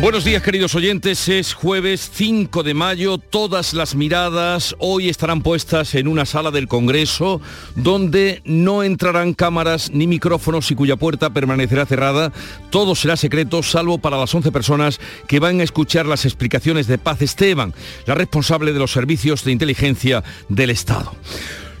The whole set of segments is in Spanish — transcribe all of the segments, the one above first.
Buenos días queridos oyentes, es jueves 5 de mayo, todas las miradas hoy estarán puestas en una sala del Congreso donde no entrarán cámaras ni micrófonos y cuya puerta permanecerá cerrada, todo será secreto salvo para las 11 personas que van a escuchar las explicaciones de Paz Esteban, la responsable de los servicios de inteligencia del Estado.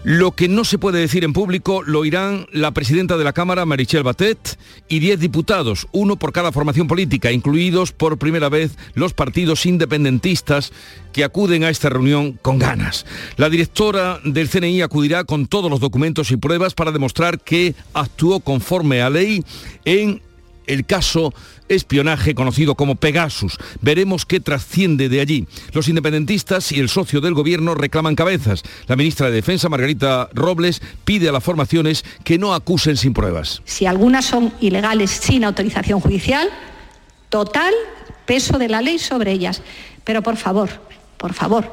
Lo que no se puede decir en público lo irán la presidenta de la Cámara, Marichel Batet, y 10 diputados, uno por cada formación política, incluidos por primera vez los partidos independentistas que acuden a esta reunión con ganas. La directora del CNI acudirá con todos los documentos y pruebas para demostrar que actuó conforme a ley en el caso espionaje conocido como Pegasus. Veremos qué trasciende de allí. Los independentistas y el socio del gobierno reclaman cabezas. La ministra de Defensa, Margarita Robles, pide a las formaciones que no acusen sin pruebas. Si algunas son ilegales sin autorización judicial, total peso de la ley sobre ellas. Pero por favor, por favor,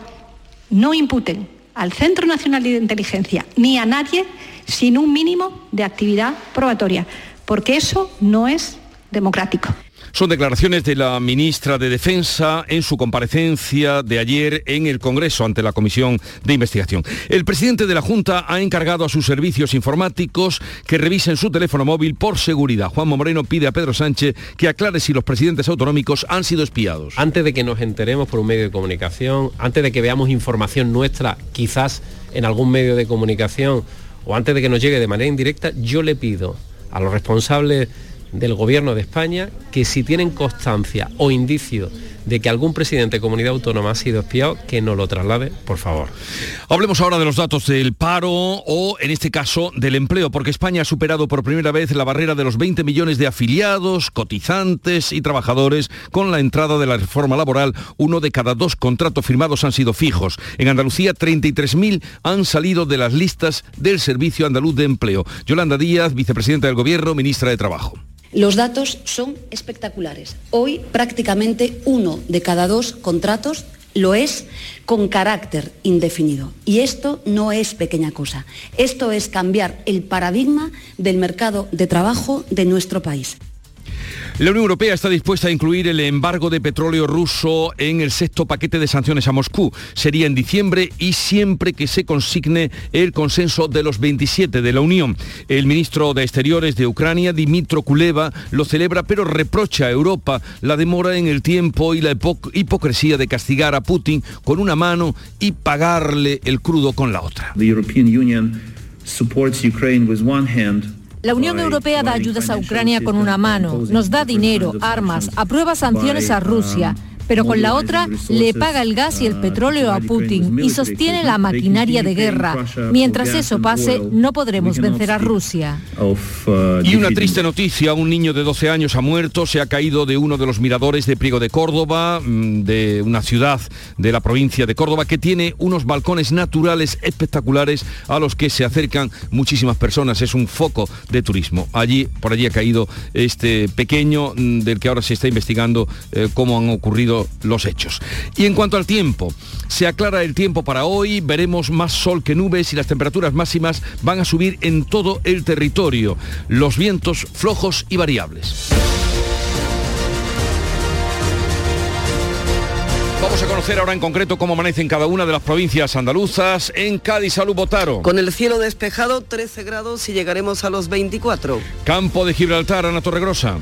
no imputen al Centro Nacional de Inteligencia ni a nadie sin un mínimo de actividad probatoria, porque eso no es democrático. Son declaraciones de la ministra de Defensa en su comparecencia de ayer en el Congreso ante la Comisión de Investigación. El presidente de la Junta ha encargado a sus servicios informáticos que revisen su teléfono móvil por seguridad. Juan Moreno pide a Pedro Sánchez que aclare si los presidentes autonómicos han sido espiados. Antes de que nos enteremos por un medio de comunicación, antes de que veamos información nuestra, quizás en algún medio de comunicación, o antes de que nos llegue de manera indirecta, yo le pido a los responsables del Gobierno de España que si tienen constancia o indicio de que algún presidente de comunidad autónoma ha sido espiado, que no lo traslade, por favor. Hablemos ahora de los datos del paro o, en este caso, del empleo, porque España ha superado por primera vez la barrera de los 20 millones de afiliados, cotizantes y trabajadores. Con la entrada de la reforma laboral, uno de cada dos contratos firmados han sido fijos. En Andalucía, 33.000 han salido de las listas del Servicio Andaluz de Empleo. Yolanda Díaz, vicepresidenta del Gobierno, ministra de Trabajo. Los datos son espectaculares. Hoy prácticamente uno de cada dos contratos lo es con carácter indefinido. Y esto no es pequeña cosa. Esto es cambiar el paradigma del mercado de trabajo de nuestro país. La Unión Europea está dispuesta a incluir el embargo de petróleo ruso en el sexto paquete de sanciones a Moscú. Sería en diciembre y siempre que se consigne el consenso de los 27 de la Unión. El ministro de Exteriores de Ucrania, Dimitro Kuleva, lo celebra pero reprocha a Europa la demora en el tiempo y la hipocresía de castigar a Putin con una mano y pagarle el crudo con la otra. La Unión Europea da ayudas a Ucrania con una mano, nos da dinero, armas, aprueba sanciones a Rusia, pero con la otra le paga el gas y el petróleo a Putin y sostiene la maquinaria de guerra. Mientras eso pase, no podremos vencer a Rusia. Y una triste noticia, un niño de 12 años ha muerto, se ha caído de uno de los miradores de Priego de Córdoba, mm, de una ciudad de la provincia de Córdoba, que tiene unos balcones naturales espectaculares a los que se acercan muchísimas personas. Es un foco de turismo. Allí, por allí ha caído este pequeño mm, del que ahora se está investigando eh, cómo han ocurrido los hechos. Y en cuanto al tiempo, se aclara el tiempo para hoy, veremos más sol que nubes y las temperaturas máximas van a subir en todo el territorio. Los vientos flojos y variables. Vamos a conocer ahora en concreto cómo amanece en cada una de las provincias andaluzas. En Cádiz, Salud Botaro. Con el cielo despejado, 13 grados y llegaremos a los 24. Campo de Gibraltar, Ana Torregrosa.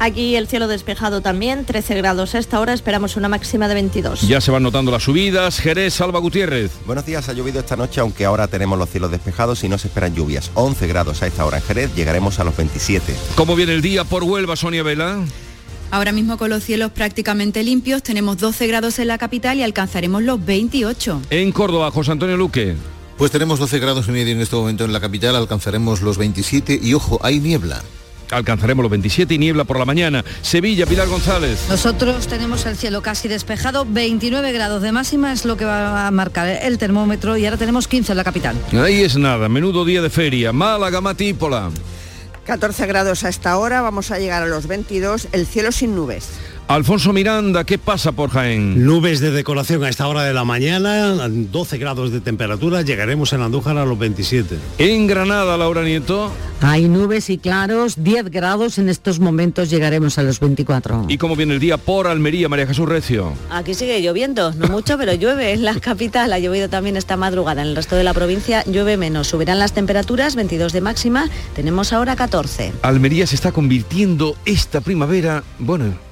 Aquí el cielo despejado también, 13 grados a esta hora, esperamos una máxima de 22. Ya se van notando las subidas. Jerez, Salva Gutiérrez. Buenos días, ha llovido esta noche, aunque ahora tenemos los cielos despejados y no se esperan lluvias. 11 grados a esta hora en Jerez, llegaremos a los 27. ¿Cómo viene el día por Huelva, Sonia Vela? Ahora mismo con los cielos prácticamente limpios, tenemos 12 grados en la capital y alcanzaremos los 28. En Córdoba, José Antonio Luque. Pues tenemos 12 grados y medio en este momento en la capital, alcanzaremos los 27 y ojo, hay niebla. Alcanzaremos los 27 y niebla por la mañana. Sevilla, Pilar González. Nosotros tenemos el cielo casi despejado, 29 grados de máxima es lo que va a marcar el termómetro y ahora tenemos 15 en la capital. Ahí es nada, menudo día de feria. Málaga, Matípola. 14 grados a esta hora, vamos a llegar a los 22, el cielo sin nubes. Alfonso Miranda, ¿qué pasa por Jaén? Nubes de decoración a esta hora de la mañana, 12 grados de temperatura, llegaremos en Andújar a los 27. En Granada, Laura Nieto. Hay nubes y claros, 10 grados, en estos momentos llegaremos a los 24. ¿Y cómo viene el día por Almería, María Jesús Recio? Aquí sigue lloviendo, no mucho, pero llueve en la capital, ha llovido también esta madrugada, en el resto de la provincia llueve menos, subirán las temperaturas, 22 de máxima, tenemos ahora 14. Almería se está convirtiendo esta primavera, bueno,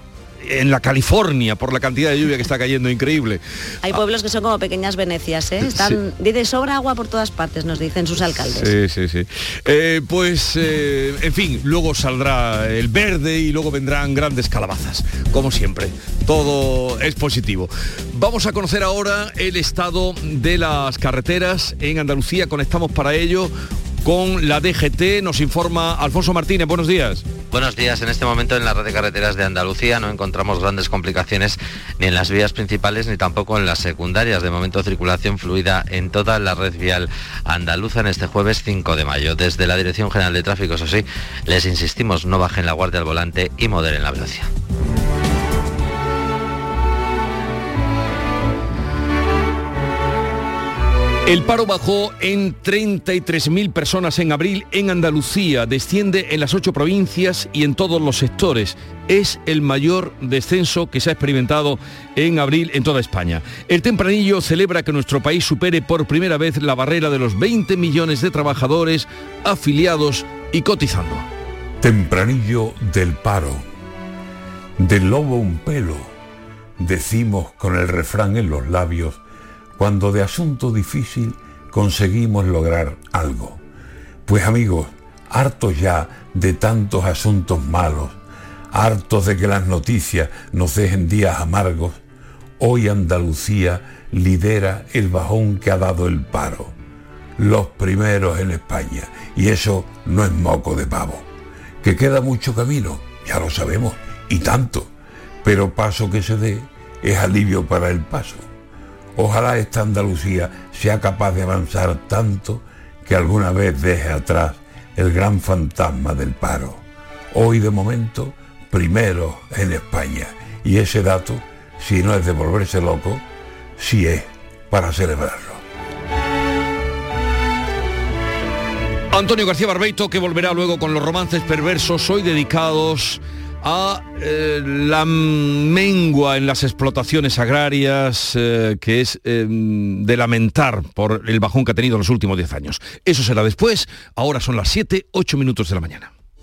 en la California por la cantidad de lluvia que está cayendo increíble. Hay pueblos que son como pequeñas Venecias, ¿eh? Están, Dice sobra agua por todas partes, nos dicen sus alcaldes. Sí, sí, sí. Eh, pues, eh, en fin, luego saldrá el verde y luego vendrán grandes calabazas, como siempre. Todo es positivo. Vamos a conocer ahora el estado de las carreteras en Andalucía. Conectamos para ello con la DGT. Nos informa Alfonso Martínez. Buenos días. Buenos días. En este momento en la red de carreteras de Andalucía no encontramos grandes complicaciones ni en las vías principales ni tampoco en las secundarias. De momento circulación fluida en toda la red vial andaluza en este jueves 5 de mayo. Desde la Dirección General de Tráfico, eso sí, les insistimos, no bajen la guardia al volante y moderen la velocidad. El paro bajó en 33.000 personas en abril en Andalucía, desciende en las ocho provincias y en todos los sectores. Es el mayor descenso que se ha experimentado en abril en toda España. El tempranillo celebra que nuestro país supere por primera vez la barrera de los 20 millones de trabajadores afiliados y cotizando. Tempranillo del paro. Del lobo un pelo. Decimos con el refrán en los labios cuando de asunto difícil conseguimos lograr algo. Pues amigos, hartos ya de tantos asuntos malos, hartos de que las noticias nos dejen días amargos, hoy Andalucía lidera el bajón que ha dado el paro. Los primeros en España. Y eso no es moco de pavo. Que queda mucho camino, ya lo sabemos, y tanto. Pero paso que se dé es alivio para el paso. Ojalá esta Andalucía sea capaz de avanzar tanto que alguna vez deje atrás el gran fantasma del paro. Hoy de momento, primero en España. Y ese dato, si no es de volverse loco, sí es para celebrarlo. Antonio García Barbeito, que volverá luego con los romances perversos hoy dedicados a eh, la mengua en las explotaciones agrarias eh, que es eh, de lamentar por el bajón que ha tenido en los últimos 10 años. Eso será después, ahora son las 7, 8 minutos de la mañana.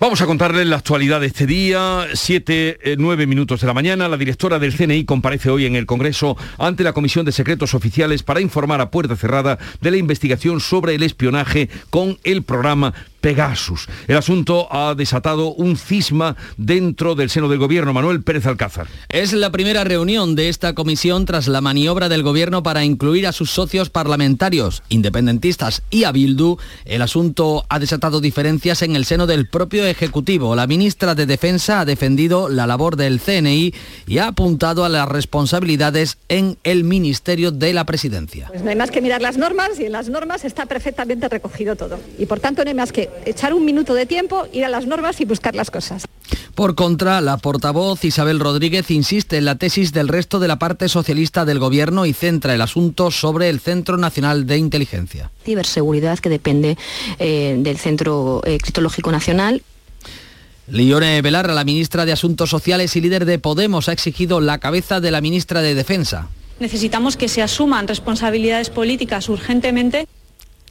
Vamos a contarles la actualidad de este día, 7, 9 minutos de la mañana. La directora del CNI comparece hoy en el Congreso ante la Comisión de Secretos Oficiales para informar a puerta cerrada de la investigación sobre el espionaje con el programa Pegasus. El asunto ha desatado un cisma dentro del seno del gobierno. Manuel Pérez Alcázar. Es la primera reunión de esta comisión tras la maniobra del gobierno para incluir a sus socios parlamentarios, independentistas y a Bildu. El asunto ha desatado diferencias en el seno del propio Ejecutivo. La ministra de Defensa ha defendido la labor del CNI y ha apuntado a las responsabilidades en el Ministerio de la Presidencia. Pues no hay más que mirar las normas y en las normas está perfectamente recogido todo. Y por tanto no hay más que echar un minuto de tiempo, ir a las normas y buscar las cosas. Por contra, la portavoz Isabel Rodríguez insiste en la tesis del resto de la parte socialista del Gobierno y centra el asunto sobre el Centro Nacional de Inteligencia. Ciberseguridad que depende eh, del Centro eh, Criptológico Nacional. Lione Belarra, la ministra de Asuntos Sociales y líder de Podemos, ha exigido la cabeza de la ministra de Defensa. Necesitamos que se asuman responsabilidades políticas urgentemente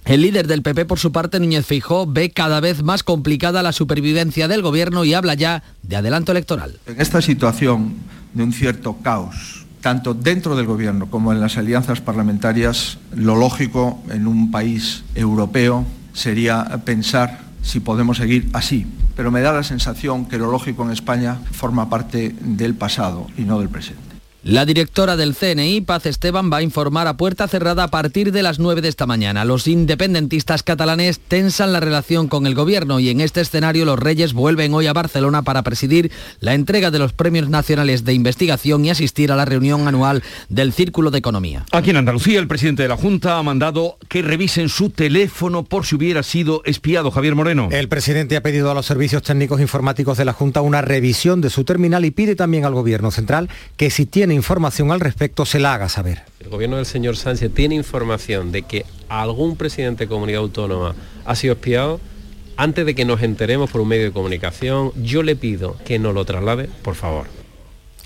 El líder del PP, por su parte, Núñez Feijó, ve cada vez más complicada la supervivencia del gobierno y habla ya de adelanto electoral. En esta situación de un cierto caos, tanto dentro del gobierno como en las alianzas parlamentarias, lo lógico en un país europeo sería pensar si podemos seguir así. Pero me da la sensación que lo lógico en España forma parte del pasado y no del presente. La directora del CNI, Paz Esteban, va a informar a puerta cerrada a partir de las 9 de esta mañana. Los independentistas catalanes tensan la relación con el gobierno y en este escenario los Reyes vuelven hoy a Barcelona para presidir la entrega de los premios nacionales de investigación y asistir a la reunión anual del Círculo de Economía. Aquí en Andalucía, el presidente de la Junta ha mandado que revisen su teléfono por si hubiera sido espiado. Javier Moreno. El presidente ha pedido a los servicios técnicos informáticos de la Junta una revisión de su terminal y pide también al gobierno central que si tiene información al respecto se la haga saber. El gobierno del señor Sánchez tiene información de que algún presidente de comunidad autónoma ha sido espiado. Antes de que nos enteremos por un medio de comunicación, yo le pido que nos lo traslade, por favor.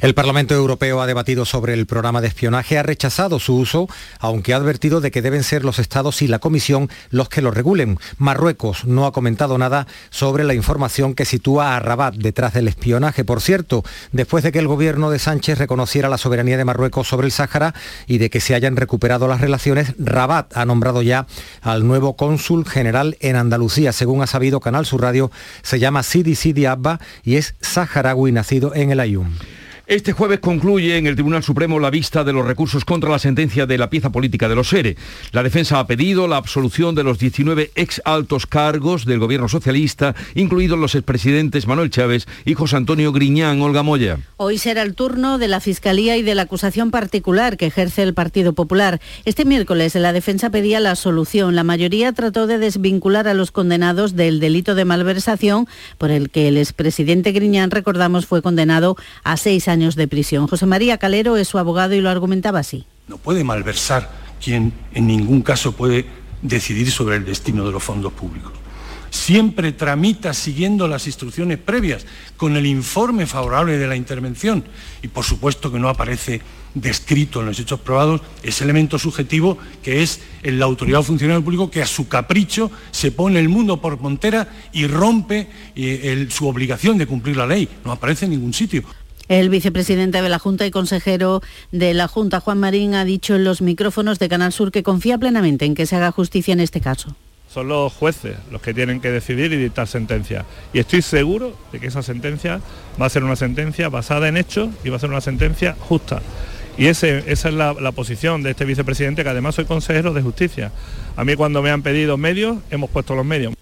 El Parlamento Europeo ha debatido sobre el programa de espionaje, ha rechazado su uso, aunque ha advertido de que deben ser los Estados y la Comisión los que lo regulen. Marruecos no ha comentado nada sobre la información que sitúa a Rabat detrás del espionaje. Por cierto, después de que el gobierno de Sánchez reconociera la soberanía de Marruecos sobre el Sáhara y de que se hayan recuperado las relaciones, Rabat ha nombrado ya al nuevo cónsul general en Andalucía. Según ha sabido Canal Sur Radio, se llama Sidi Sidi Abba y es saharaui nacido en el Ayun. Este jueves concluye en el Tribunal Supremo la vista de los recursos contra la sentencia de la pieza política de los SERE. La defensa ha pedido la absolución de los 19 ex altos cargos del gobierno socialista, incluidos los expresidentes Manuel Chávez y José Antonio Griñán. Olga Moya. Hoy será el turno de la Fiscalía y de la acusación particular que ejerce el Partido Popular. Este miércoles la defensa pedía la solución. La mayoría trató de desvincular a los condenados del delito de malversación por el que el expresidente Griñán, recordamos, fue condenado a seis años de prisión. José María Calero es su abogado y lo argumentaba así. No puede malversar quien en ningún caso puede decidir sobre el destino de los fondos públicos. Siempre tramita siguiendo las instrucciones previas, con el informe favorable de la intervención y por supuesto que no aparece descrito en los hechos probados ese elemento subjetivo que es la autoridad o funcionario público que a su capricho se pone el mundo por montera y rompe eh, su obligación de cumplir la ley. No aparece en ningún sitio. El vicepresidente de la Junta y consejero de la Junta, Juan Marín, ha dicho en los micrófonos de Canal Sur que confía plenamente en que se haga justicia en este caso. Son los jueces los que tienen que decidir y dictar sentencia. Y estoy seguro de que esa sentencia va a ser una sentencia basada en hechos y va a ser una sentencia justa. Y esa es la, posición de este vicepresidente, que además soy consejero de justicia. A mí cuando me han pedido medios, hemos puesto los medios.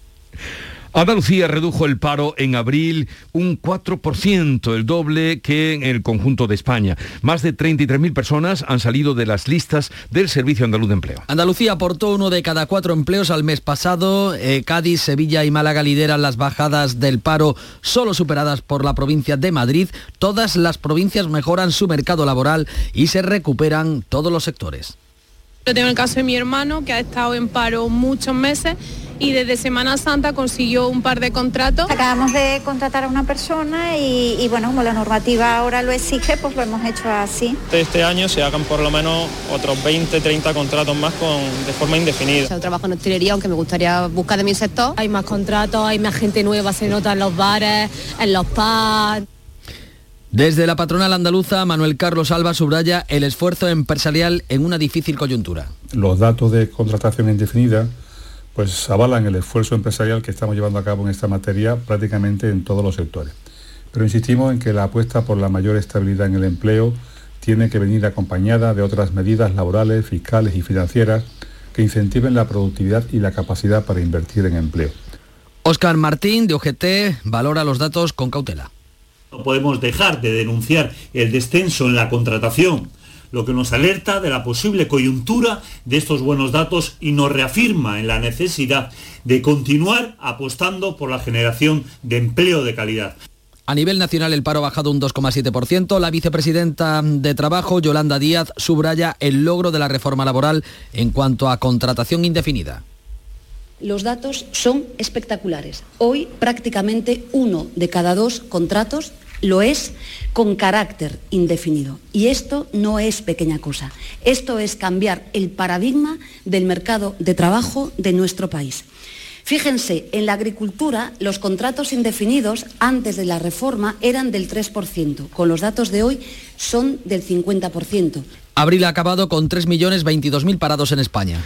Andalucía redujo el paro en abril un 4%, el doble que en el conjunto de España. Más de 33.000 personas han salido de las listas del Servicio Andaluz de Empleo. Andalucía aportó uno de cada cuatro empleos al mes pasado. Eh, Cádiz, Sevilla y Málaga lideran las bajadas del paro, solo superadas por la provincia de Madrid. Todas las provincias mejoran su mercado laboral y se recuperan todos los sectores. Yo tengo el caso de mi hermano que ha estado en paro muchos meses y desde Semana Santa consiguió un par de contratos. Acabamos de contratar a una persona y, bueno, como la normativa ahora lo exige, pues lo hemos hecho así. Este año se hagan por lo menos otros 20, 30 contratos más con, de forma indefinida. Yo trabajo en hostelería, aunque me gustaría buscar de mi sector. Hay más contratos, hay más gente nueva, se nota en los bares, en los pubs. Desde la patronal andaluza, Manuel Carlos Alba subraya el esfuerzo empresarial en una difícil coyuntura. Los datos de contratación indefinida pues avalan el esfuerzo empresarial que estamos llevando a cabo en esta materia prácticamente en todos los sectores. Pero insistimos en que la apuesta por la mayor estabilidad en el empleo tiene que venir acompañada de otras medidas laborales, fiscales y financieras que incentiven la productividad y la capacidad para invertir en empleo. Óscar Martín, de OGT, valora los datos con cautela. No podemos dejar de denunciar el descenso en la contratación lo que nos alerta de la posible coyuntura de estos buenos datos y nos reafirma en la necesidad de continuar apostando por la generación de empleo de calidad. A nivel nacional el paro ha bajado un 2,7%. La vicepresidenta de Trabajo, Yolanda Díaz, subraya el logro de la reforma laboral en cuanto a contratación indefinida. Los datos son espectaculares. Hoy prácticamente uno de cada dos contratos lo es con carácter indefinido. Y esto no es pequeña cosa. Esto es cambiar el paradigma del mercado de trabajo de nuestro país. Fíjense, en la agricultura los contratos indefinidos antes de la reforma eran del 3%, con los datos de hoy son del 50%. Abril ha acabado con 3.022.000 parados en España.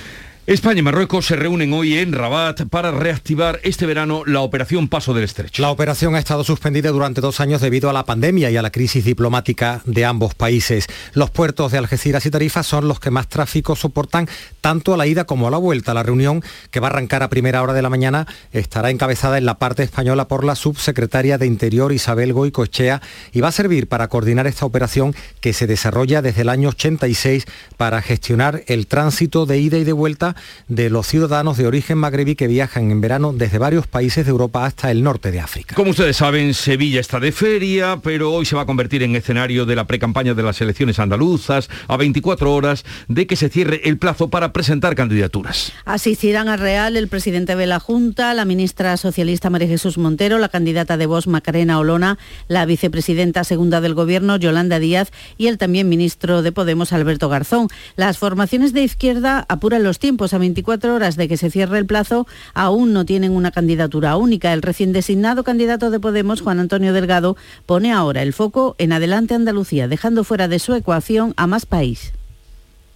España y Marruecos se reúnen hoy en Rabat para reactivar este verano la operación Paso del Estrecho. La operación ha estado suspendida durante dos años debido a la pandemia y a la crisis diplomática de ambos países. Los puertos de Algeciras y Tarifa son los que más tráfico soportan tanto a la ida como a la vuelta. La reunión, que va a arrancar a primera hora de la mañana, estará encabezada en la parte española por la subsecretaria de Interior Isabel Goicoechea y va a servir para coordinar esta operación que se desarrolla desde el año 86 para gestionar el tránsito de ida y de vuelta de los ciudadanos de origen magrebí que viajan en verano desde varios países de Europa hasta el norte de África. Como ustedes saben, Sevilla está de feria, pero hoy se va a convertir en escenario de la precampaña de las elecciones andaluzas a 24 horas de que se cierre el plazo para presentar candidaturas. Asistirán al Real el presidente de la Junta, la ministra socialista María Jesús Montero, la candidata de Vox Macarena Olona, la vicepresidenta segunda del Gobierno Yolanda Díaz y el también ministro de Podemos Alberto Garzón. Las formaciones de izquierda apuran los tiempos a 24 horas de que se cierre el plazo, aún no tienen una candidatura única. El recién designado candidato de Podemos, Juan Antonio Delgado, pone ahora el foco en Adelante Andalucía, dejando fuera de su ecuación a más país.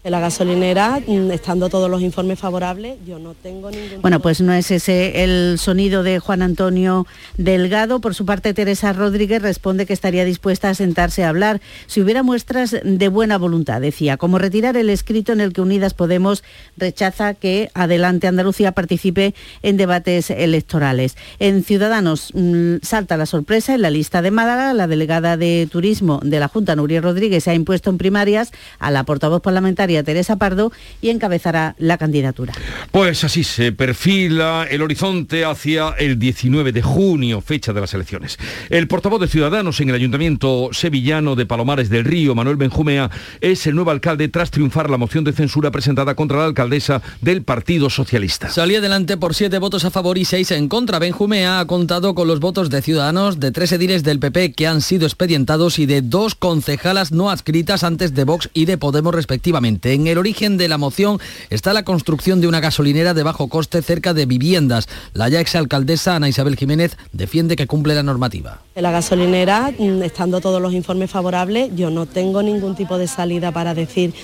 En la gasolinera, mm, estando todos los informes favorables, yo no tengo ningún... Bueno, pues no es ese el sonido de Juan Antonio Delgado. Por su parte, Teresa Rodríguez responde que estaría dispuesta a sentarse a hablar si hubiera muestras de buena voluntad, decía, como retirar el escrito en el que Unidas Podemos rechaza que Adelante Andalucía participe en debates electorales. En Ciudadanos mm, salta la sorpresa en la lista de Málaga. La delegada de Turismo de la Junta, Nuria Rodríguez, se ha impuesto en primarias a la portavoz parlamentaria Teresa Pardo y encabezará la candidatura. Pues así se perfila el horizonte hacia el 19 de junio, fecha de las elecciones. El portavoz de Ciudadanos en el Ayuntamiento sevillano de Palomares del Río, Manuel Benjumea, es el nuevo alcalde tras triunfar la moción de censura presentada contra la alcaldesa del Partido Socialista. Salía adelante por siete votos a favor y seis en contra. Benjumea ha contado con los votos de Ciudadanos, de tres ediles del PP que han sido expedientados y de dos concejalas no adscritas antes de Vox y de Podemos respectivamente. En el origen de la moción está la construcción de una gasolinera de bajo coste cerca de viviendas. La ya exalcaldesa Ana Isabel Jiménez defiende que cumple la normativa. La gasolinera, mm, estando todos los informes favorables, yo no tengo ningún tipo de salida para decir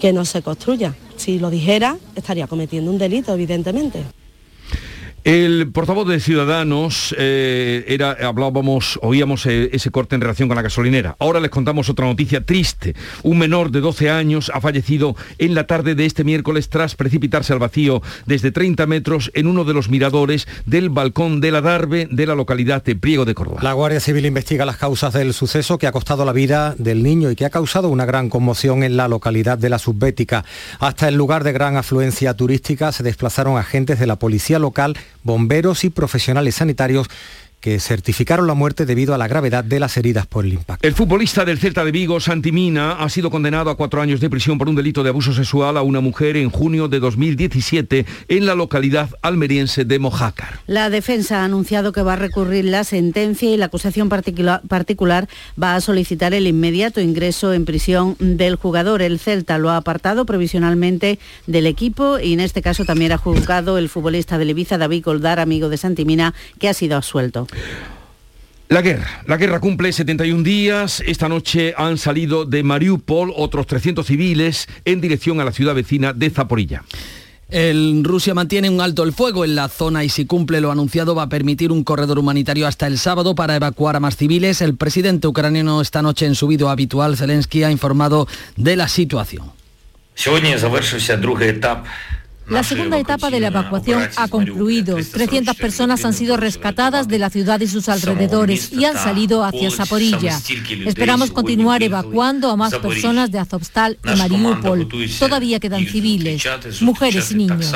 que no se construya. Si lo dijera, estaría cometiendo un delito, evidentemente. El portavoz de Ciudadanos eh, era, hablábamos, oíamos eh, ese corte en relación con la gasolinera. Ahora les contamos otra noticia triste. Un menor de 12 años ha fallecido en la tarde de este miércoles tras precipitarse al vacío desde 30 metros en uno de los miradores del balcón de la Darbe de la localidad de Priego de Córdoba. La Guardia Civil investiga las causas del suceso que ha costado la vida del niño y que ha causado una gran conmoción en la localidad de la Subbética. Hasta el lugar de gran afluencia turística se desplazaron agentes de la policía local bomberos y profesionales sanitarios que certificaron la muerte debido a la gravedad de las heridas por el impacto. El futbolista del Celta de Vigo, Santimina, ha sido condenado a cuatro años de prisión por un delito de abuso sexual a una mujer en junio de 2017 en la localidad almeriense de Mojácar. La defensa ha anunciado que va a recurrir la sentencia y la acusación particular, particular va a solicitar el inmediato ingreso en prisión del jugador. El Celta lo ha apartado provisionalmente del equipo y en este caso también ha juzgado el futbolista de Ibiza, David Goldar, amigo de Santimina, que ha sido absuelto. La guerra. La guerra cumple 71 días. Esta noche han salido de Mariupol otros 300 civiles en dirección a la ciudad vecina de Zaporilla. El Rusia mantiene un alto el fuego en la zona y si cumple lo anunciado va a permitir un corredor humanitario hasta el sábado para evacuar a más civiles. El presidente ucraniano esta noche en su video habitual, Zelensky, ha informado de la situación. La segunda etapa de la evacuación ha concluido. 300 personas han sido rescatadas de la ciudad y sus alrededores y han salido hacia Zaporilla. Esperamos continuar evacuando a más personas de Azovstal y Mariupol. Todavía quedan civiles, mujeres y niños.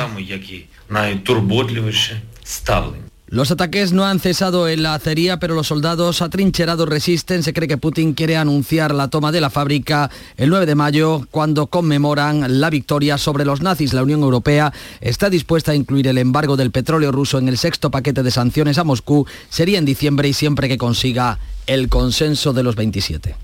Los ataques no han cesado en la acería, pero los soldados atrincherados resisten. Se cree que Putin quiere anunciar la toma de la fábrica el 9 de mayo, cuando conmemoran la victoria sobre los nazis. La Unión Europea está dispuesta a incluir el embargo del petróleo ruso en el sexto paquete de sanciones a Moscú. Sería en diciembre y siempre que consiga el consenso de los 27.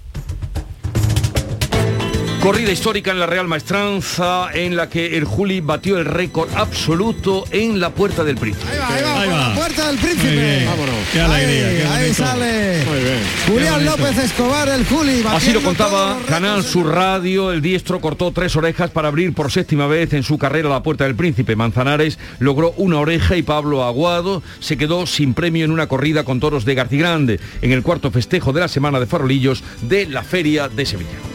Corrida histórica en la Real Maestranza en la que el Juli batió el récord absoluto en la Puerta del Príncipe. Ahí va, ahí va, la Puerta del Príncipe. Vámonos. Qué alegría. Ahí, qué ahí sale Muy bien. Julián López Escobar, el Juli. Así lo contaba Canal Sur Radio, el diestro cortó tres orejas para abrir por séptima vez en su carrera la Puerta del Príncipe. Manzanares logró una oreja y Pablo Aguado se quedó sin premio en una corrida con toros de Garcigrande en el cuarto festejo de la Semana de Farolillos de la Feria de Sevilla.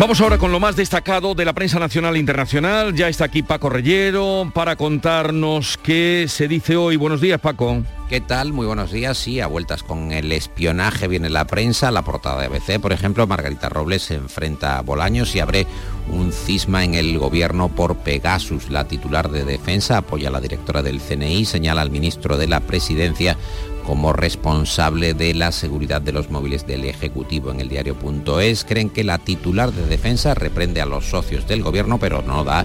Vamos ahora con lo más destacado de la prensa nacional e internacional. Ya está aquí Paco Reyero para contarnos qué se dice hoy. Buenos días, Paco. ¿Qué tal? Muy buenos días. Sí, a vueltas con el espionaje viene la prensa, la portada de ABC, por ejemplo, Margarita Robles se enfrenta a Bolaños y abre un cisma en el gobierno por Pegasus. La titular de defensa apoya a la directora del CNI, señala al ministro de la Presidencia como responsable de la seguridad de los móviles del Ejecutivo en el diario.es. Creen que la titular de defensa reprende a los socios del gobierno, pero no da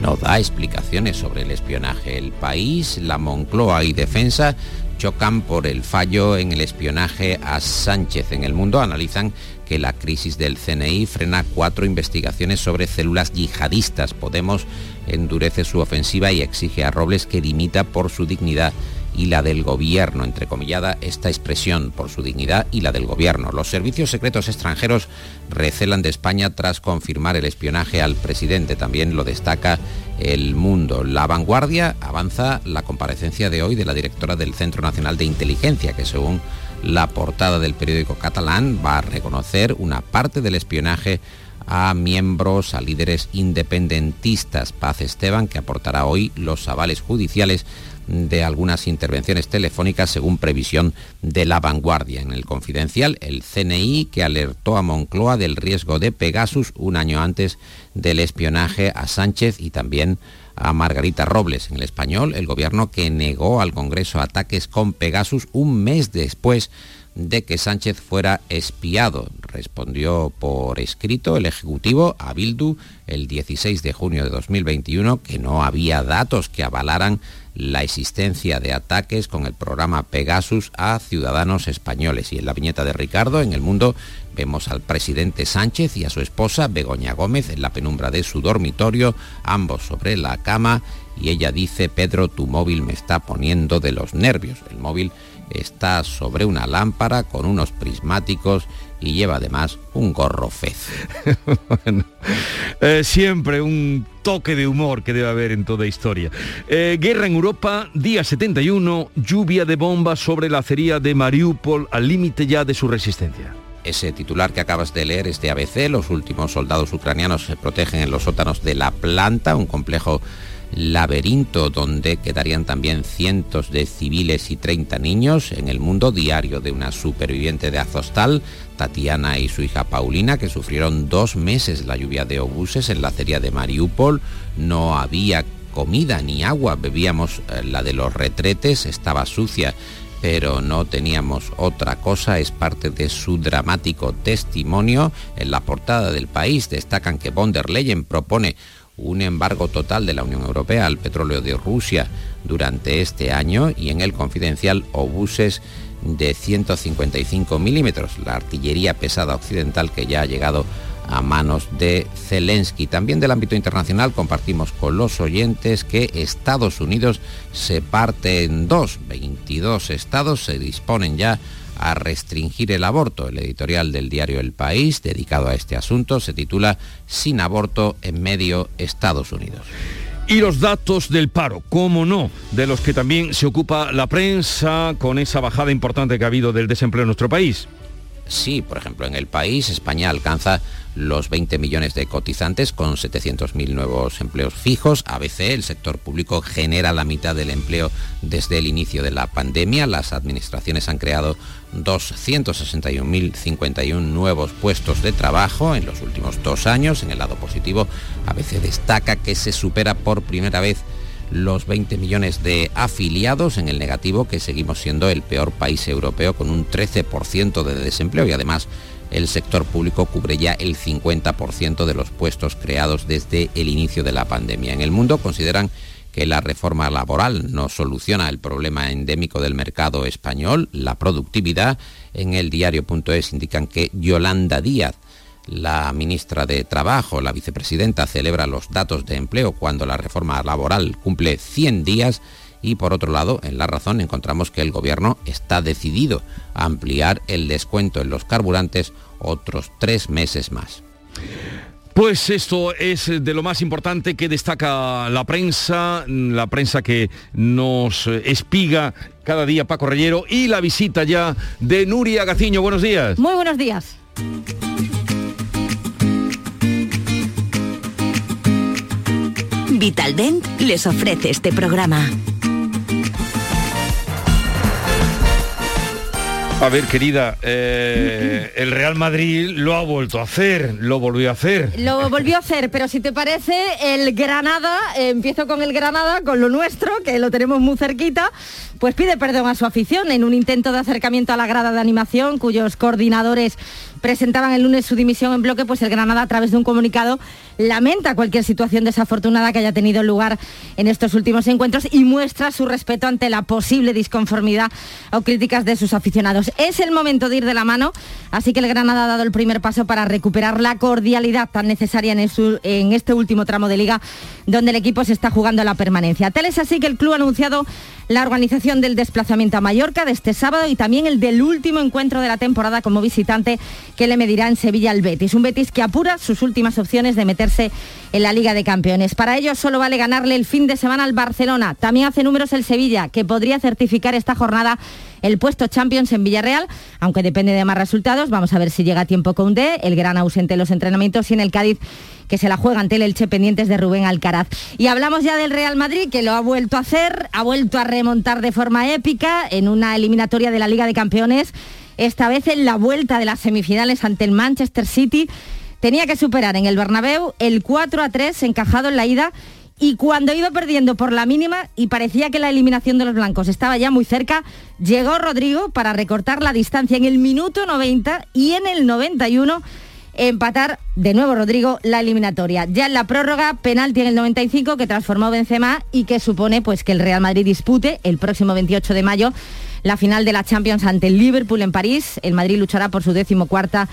no da explicaciones sobre el espionaje. El país, la Moncloa y Defensa chocan por el fallo en el espionaje a Sánchez. En el mundo analizan que la crisis del CNI frena cuatro investigaciones sobre células yihadistas. Podemos endurece su ofensiva y exige a Robles que dimita por su dignidad y la del gobierno, entrecomillada esta expresión por su dignidad y la del gobierno. Los servicios secretos extranjeros recelan de España tras confirmar el espionaje al presidente. También lo destaca el mundo. La vanguardia avanza la comparecencia de hoy de la directora del Centro Nacional de Inteligencia, que según la portada del periódico catalán va a reconocer una parte del espionaje a miembros, a líderes independentistas. Paz Esteban, que aportará hoy los avales judiciales de algunas intervenciones telefónicas según previsión de la vanguardia. En el confidencial, el CNI que alertó a Moncloa del riesgo de Pegasus un año antes del espionaje a Sánchez y también a Margarita Robles. En el español, el gobierno que negó al Congreso ataques con Pegasus un mes después de que Sánchez fuera espiado. Respondió por escrito el Ejecutivo a Bildu el 16 de junio de 2021 que no había datos que avalaran la existencia de ataques con el programa Pegasus a ciudadanos españoles. Y en la viñeta de Ricardo, en el mundo, vemos al presidente Sánchez y a su esposa Begoña Gómez en la penumbra de su dormitorio, ambos sobre la cama, y ella dice, Pedro, tu móvil me está poniendo de los nervios. El móvil está sobre una lámpara con unos prismáticos y lleva además un gorro fez. Eh, siempre un toque de humor que debe haber en toda historia. Eh, guerra en Europa, día 71, lluvia de bombas sobre la acería de Mariupol al límite ya de su resistencia. Ese titular que acabas de leer es de ABC. Los últimos soldados ucranianos se protegen en los sótanos de la planta, un complejo laberinto donde quedarían también cientos de civiles y 30 niños en el mundo diario de una superviviente de Azostal, Tatiana y su hija Paulina, que sufrieron dos meses la lluvia de obuses en la acería de Mariupol. No había comida ni agua, bebíamos eh, la de los retretes, estaba sucia pero no teníamos otra cosa, es parte de su dramático testimonio. En la portada del país destacan que von der Leyen propone un embargo total de la Unión Europea al petróleo de Rusia durante este año y en el confidencial obuses de 155 milímetros, la artillería pesada occidental que ya ha llegado a manos de Zelensky. También del ámbito internacional compartimos con los oyentes que Estados Unidos se parte en dos. 22 estados se disponen ya a restringir el aborto. El editorial del diario El País, dedicado a este asunto, se titula Sin aborto en medio Estados Unidos. Y los datos del paro, cómo no, de los que también se ocupa la prensa con esa bajada importante que ha habido del desempleo en nuestro país. Sí, por ejemplo, en el país España alcanza los 20 millones de cotizantes con 700.000 nuevos empleos fijos. ABC, el sector público, genera la mitad del empleo desde el inicio de la pandemia. Las administraciones han creado 261.051 nuevos puestos de trabajo en los últimos dos años. En el lado positivo, ABC destaca que se supera por primera vez los 20 millones de afiliados en el negativo que seguimos siendo el peor país europeo con un 13% de desempleo y además el sector público cubre ya el 50% de los puestos creados desde el inicio de la pandemia. En el mundo consideran que la reforma laboral no soluciona el problema endémico del mercado español, la productividad. En el diario.es indican que Yolanda Díaz, la ministra de Trabajo, la vicepresidenta, celebra los datos de empleo cuando la reforma laboral cumple 100 días y por otro lado, en la razón encontramos que el gobierno está decidido a ampliar el descuento en los carburantes otros tres meses más. Pues esto es de lo más importante que destaca la prensa, la prensa que nos espiga cada día Paco Reyero y la visita ya de Nuria Gaciño. Buenos días. Muy buenos días. Vitaldent les ofrece este programa. A ver, querida, eh, el Real Madrid lo ha vuelto a hacer, lo volvió a hacer. Lo volvió a hacer, pero si te parece, el Granada, eh, empiezo con el Granada, con lo nuestro, que lo tenemos muy cerquita, pues pide perdón a su afición en un intento de acercamiento a la grada de animación, cuyos coordinadores presentaban el lunes su dimisión en bloque, pues el Granada a través de un comunicado lamenta cualquier situación desafortunada que haya tenido lugar en estos últimos encuentros y muestra su respeto ante la posible disconformidad o críticas de sus aficionados. Es el momento de ir de la mano, así que el Granada ha dado el primer paso para recuperar la cordialidad tan necesaria en, en este último tramo de liga donde el equipo se está jugando la permanencia. Tal es así que el club ha anunciado la organización del desplazamiento a Mallorca de este sábado y también el del último encuentro de la temporada como visitante que le medirá en Sevilla al Betis. Un Betis que apura sus últimas opciones de meterse en la Liga de Campeones. Para ello solo vale ganarle el fin de semana al Barcelona. También hace números el Sevilla, que podría certificar esta jornada el puesto Champions en Villarreal, aunque depende de más resultados. Vamos a ver si llega a tiempo con D, el gran ausente en los entrenamientos y en el Cádiz que se la juega ante el Elche pendientes de Rubén Alcaraz. Y hablamos ya del Real Madrid, que lo ha vuelto a hacer, ha vuelto a remontar de forma épica en una eliminatoria de la Liga de Campeones, esta vez en la vuelta de las semifinales ante el Manchester City. Tenía que superar en el Bernabéu el 4 a 3 encajado en la ida y cuando iba perdiendo por la mínima y parecía que la eliminación de los blancos estaba ya muy cerca, llegó Rodrigo para recortar la distancia en el minuto 90 y en el 91 empatar de nuevo Rodrigo la eliminatoria. Ya en la prórroga, penalti en el 95 que transformó Benzema y que supone pues que el Real Madrid dispute el próximo 28 de mayo la final de la Champions ante el Liverpool en París. El Madrid luchará por su décimo cuarta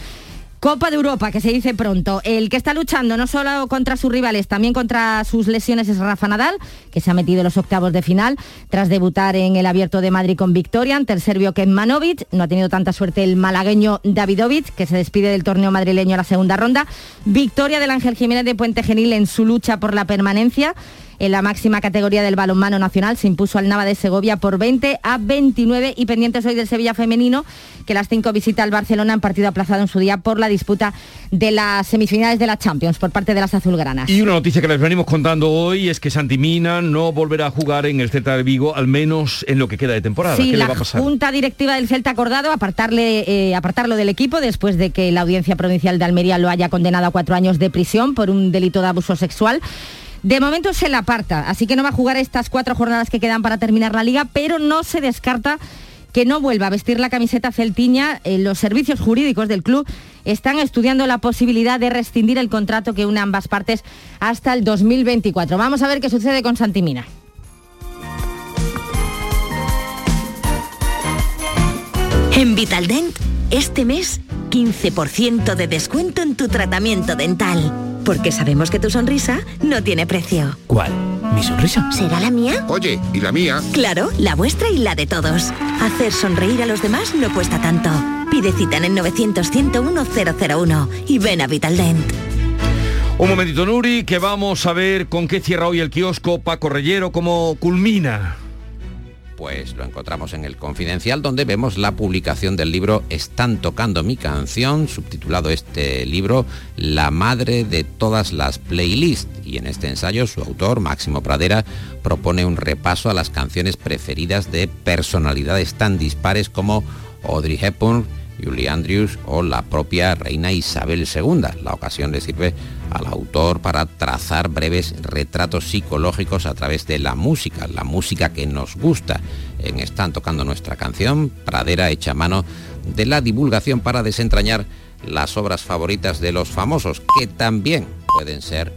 Copa de Europa, que se dice pronto. El que está luchando no solo contra sus rivales, también contra sus lesiones es Rafa Nadal, que se ha metido en los octavos de final tras debutar en el Abierto de Madrid con victoria ante el serbio Manovic. No ha tenido tanta suerte el malagueño Davidovic, que se despide del torneo madrileño a la segunda ronda. Victoria del Ángel Jiménez de Puente Genil en su lucha por la permanencia en la máxima categoría del balonmano nacional. Se impuso al Nava de Segovia por 20 a 29 y pendientes hoy del Sevilla femenino, que las cinco visita al Barcelona en partido aplazado en su día por la disputa de las semifinales de la Champions por parte de las azulgranas. Y una noticia que les venimos contando hoy es que Santimina no volverá a jugar en el Celta de Vigo, al menos en lo que queda de temporada. Sí, la Junta Directiva del Celta ha acordado apartarle, eh, apartarlo del equipo después de que la Audiencia Provincial de Almería lo haya condenado a cuatro años de prisión por un delito de abuso sexual. De momento se la aparta, así que no va a jugar estas cuatro jornadas que quedan para terminar la liga, pero no se descarta que no vuelva a vestir la camiseta celtiña. Eh, los servicios jurídicos del club están estudiando la posibilidad de rescindir el contrato que une ambas partes hasta el 2024. Vamos a ver qué sucede con Santimina. En Vitaldent, este mes, 15% de descuento en tu tratamiento dental. Porque sabemos que tu sonrisa no tiene precio. ¿Cuál? ¿Mi sonrisa? ¿Será la mía? Oye, ¿y la mía? Claro, la vuestra y la de todos. Hacer sonreír a los demás no cuesta tanto. Pide cita en el 900 101 001 y ven a Vitaldent. Un momentito, Nuri, que vamos a ver con qué cierra hoy el kiosco Paco Reyero, cómo culmina pues lo encontramos en el Confidencial, donde vemos la publicación del libro Están tocando mi canción, subtitulado este libro La madre de todas las playlists. Y en este ensayo su autor, Máximo Pradera, propone un repaso a las canciones preferidas de personalidades tan dispares como Audrey Hepburn, Julie Andrews o la propia reina Isabel II. La ocasión le sirve al autor para trazar breves retratos psicológicos a través de la música, la música que nos gusta. En Están tocando nuestra canción, Pradera hecha mano de la divulgación para desentrañar las obras favoritas de los famosos, que también pueden ser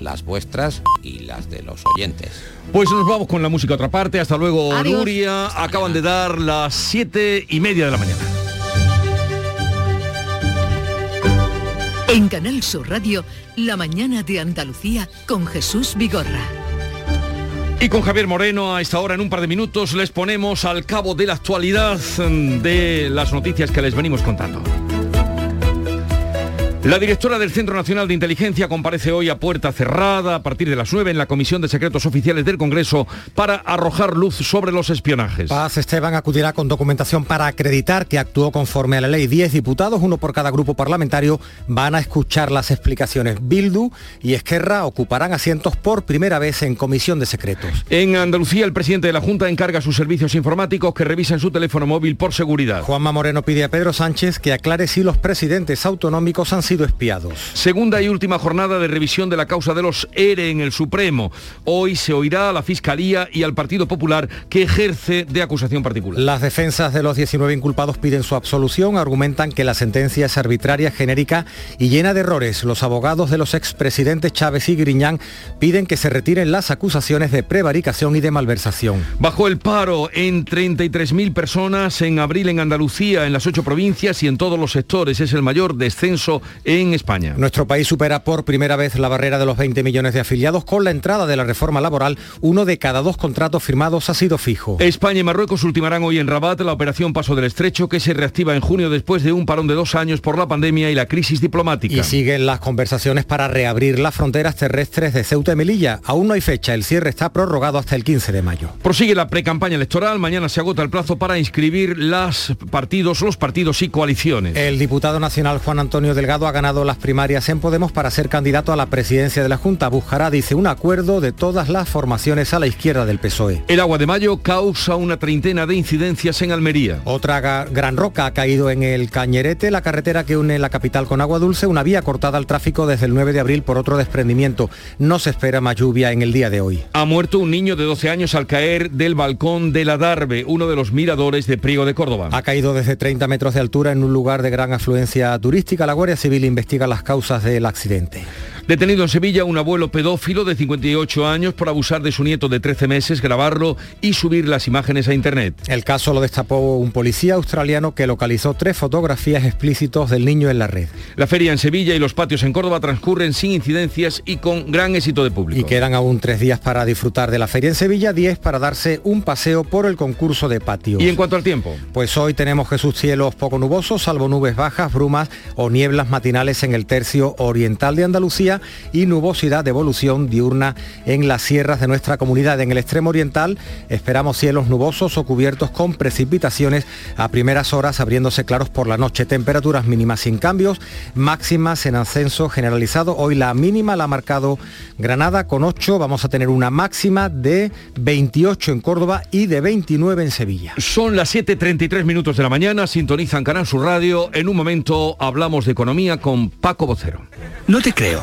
las vuestras y las de los oyentes. Pues nos vamos con la música a otra parte. Hasta luego, Adiós. Nuria. Acaban de dar las siete y media de la mañana. En Canal Sur Radio, La mañana de Andalucía con Jesús Vigorra. Y con Javier Moreno a esta hora en un par de minutos les ponemos al cabo de la actualidad de las noticias que les venimos contando. La directora del Centro Nacional de Inteligencia comparece hoy a puerta cerrada a partir de las 9 en la Comisión de Secretos Oficiales del Congreso para arrojar luz sobre los espionajes. Paz Esteban acudirá con documentación para acreditar que actuó conforme a la ley. Diez diputados, uno por cada grupo parlamentario, van a escuchar las explicaciones. Bildu y Esquerra ocuparán asientos por primera vez en Comisión de Secretos. En Andalucía, el presidente de la Junta encarga a sus servicios informáticos que revisen su teléfono móvil por seguridad. Juanma Moreno pide a Pedro Sánchez que aclare si los presidentes autonómicos han sido espiados. Segunda y última jornada de revisión de la causa de los ERE en el Supremo. Hoy se oirá a la Fiscalía y al Partido Popular que ejerce de acusación particular. Las defensas de los 19 inculpados piden su absolución, argumentan que la sentencia es arbitraria, genérica y llena de errores. Los abogados de los expresidentes Chávez y Griñán piden que se retiren las acusaciones de prevaricación y de malversación. Bajo el paro en 33.000 personas en abril en Andalucía, en las ocho provincias y en todos los sectores. Es el mayor descenso en España. Nuestro país supera por primera vez la barrera de los 20 millones de afiliados. Con la entrada de la reforma laboral, uno de cada dos contratos firmados ha sido fijo. España y Marruecos ultimarán hoy en Rabat la operación Paso del Estrecho que se reactiva en junio después de un parón de dos años por la pandemia y la crisis diplomática. Y siguen las conversaciones para reabrir las fronteras terrestres de Ceuta y Melilla. Aún no hay fecha, el cierre está prorrogado hasta el 15 de mayo. Prosigue la precampaña electoral, mañana se agota el plazo para inscribir las partidos, los partidos y coaliciones. El diputado nacional Juan Antonio Delgado ha ganado las primarias en Podemos para ser candidato a la presidencia de la Junta. Buscará, dice, un acuerdo de todas las formaciones a la izquierda del PSOE. El agua de mayo causa una treintena de incidencias en Almería. Otra gran roca ha caído en el Cañerete, la carretera que une la capital con Agua Dulce, una vía cortada al tráfico desde el 9 de abril por otro desprendimiento. No se espera más lluvia en el día de hoy. Ha muerto un niño de 12 años al caer del balcón de la Darbe, uno de los miradores de Priego de Córdoba. Ha caído desde 30 metros de altura en un lugar de gran afluencia turística. La Guardia Civil investiga las causas del accidente. Detenido en Sevilla un abuelo pedófilo de 58 años por abusar de su nieto de 13 meses, grabarlo y subir las imágenes a internet. El caso lo destapó un policía australiano que localizó tres fotografías explícitos del niño en la red. La feria en Sevilla y los patios en Córdoba transcurren sin incidencias y con gran éxito de público. Y quedan aún tres días para disfrutar de la feria en Sevilla, 10 para darse un paseo por el concurso de patios. ¿Y en cuanto al tiempo? Pues hoy tenemos Jesús cielos poco nubosos, salvo nubes bajas, brumas o nieblas matinales en el tercio oriental de Andalucía y nubosidad de evolución diurna en las sierras de nuestra comunidad. En el extremo oriental esperamos cielos nubosos o cubiertos con precipitaciones a primeras horas, abriéndose claros por la noche. Temperaturas mínimas sin cambios, máximas en ascenso generalizado. Hoy la mínima la ha marcado Granada con 8. Vamos a tener una máxima de 28 en Córdoba y de 29 en Sevilla. Son las 7.33 minutos de la mañana, sintonizan Canal Sur Radio. En un momento hablamos de economía con Paco Vocero. No te creo.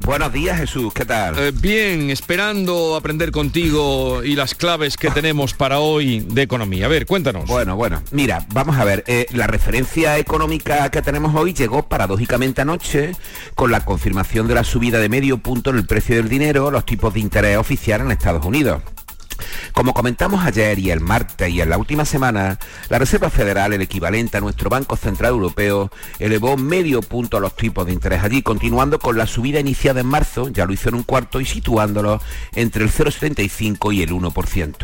Buenos días Jesús, ¿qué tal? Eh, bien, esperando aprender contigo y las claves que tenemos para hoy de economía. A ver, cuéntanos. Bueno, bueno, mira, vamos a ver, eh, la referencia económica que tenemos hoy llegó paradójicamente anoche con la confirmación de la subida de medio punto en el precio del dinero, los tipos de interés oficial en Estados Unidos. Como comentamos ayer y el martes y en la última semana, la Reserva Federal, el equivalente a nuestro Banco Central Europeo, elevó medio punto a los tipos de interés allí, continuando con la subida iniciada en marzo, ya lo hizo en un cuarto, y situándolo entre el 0,75 y el 1%.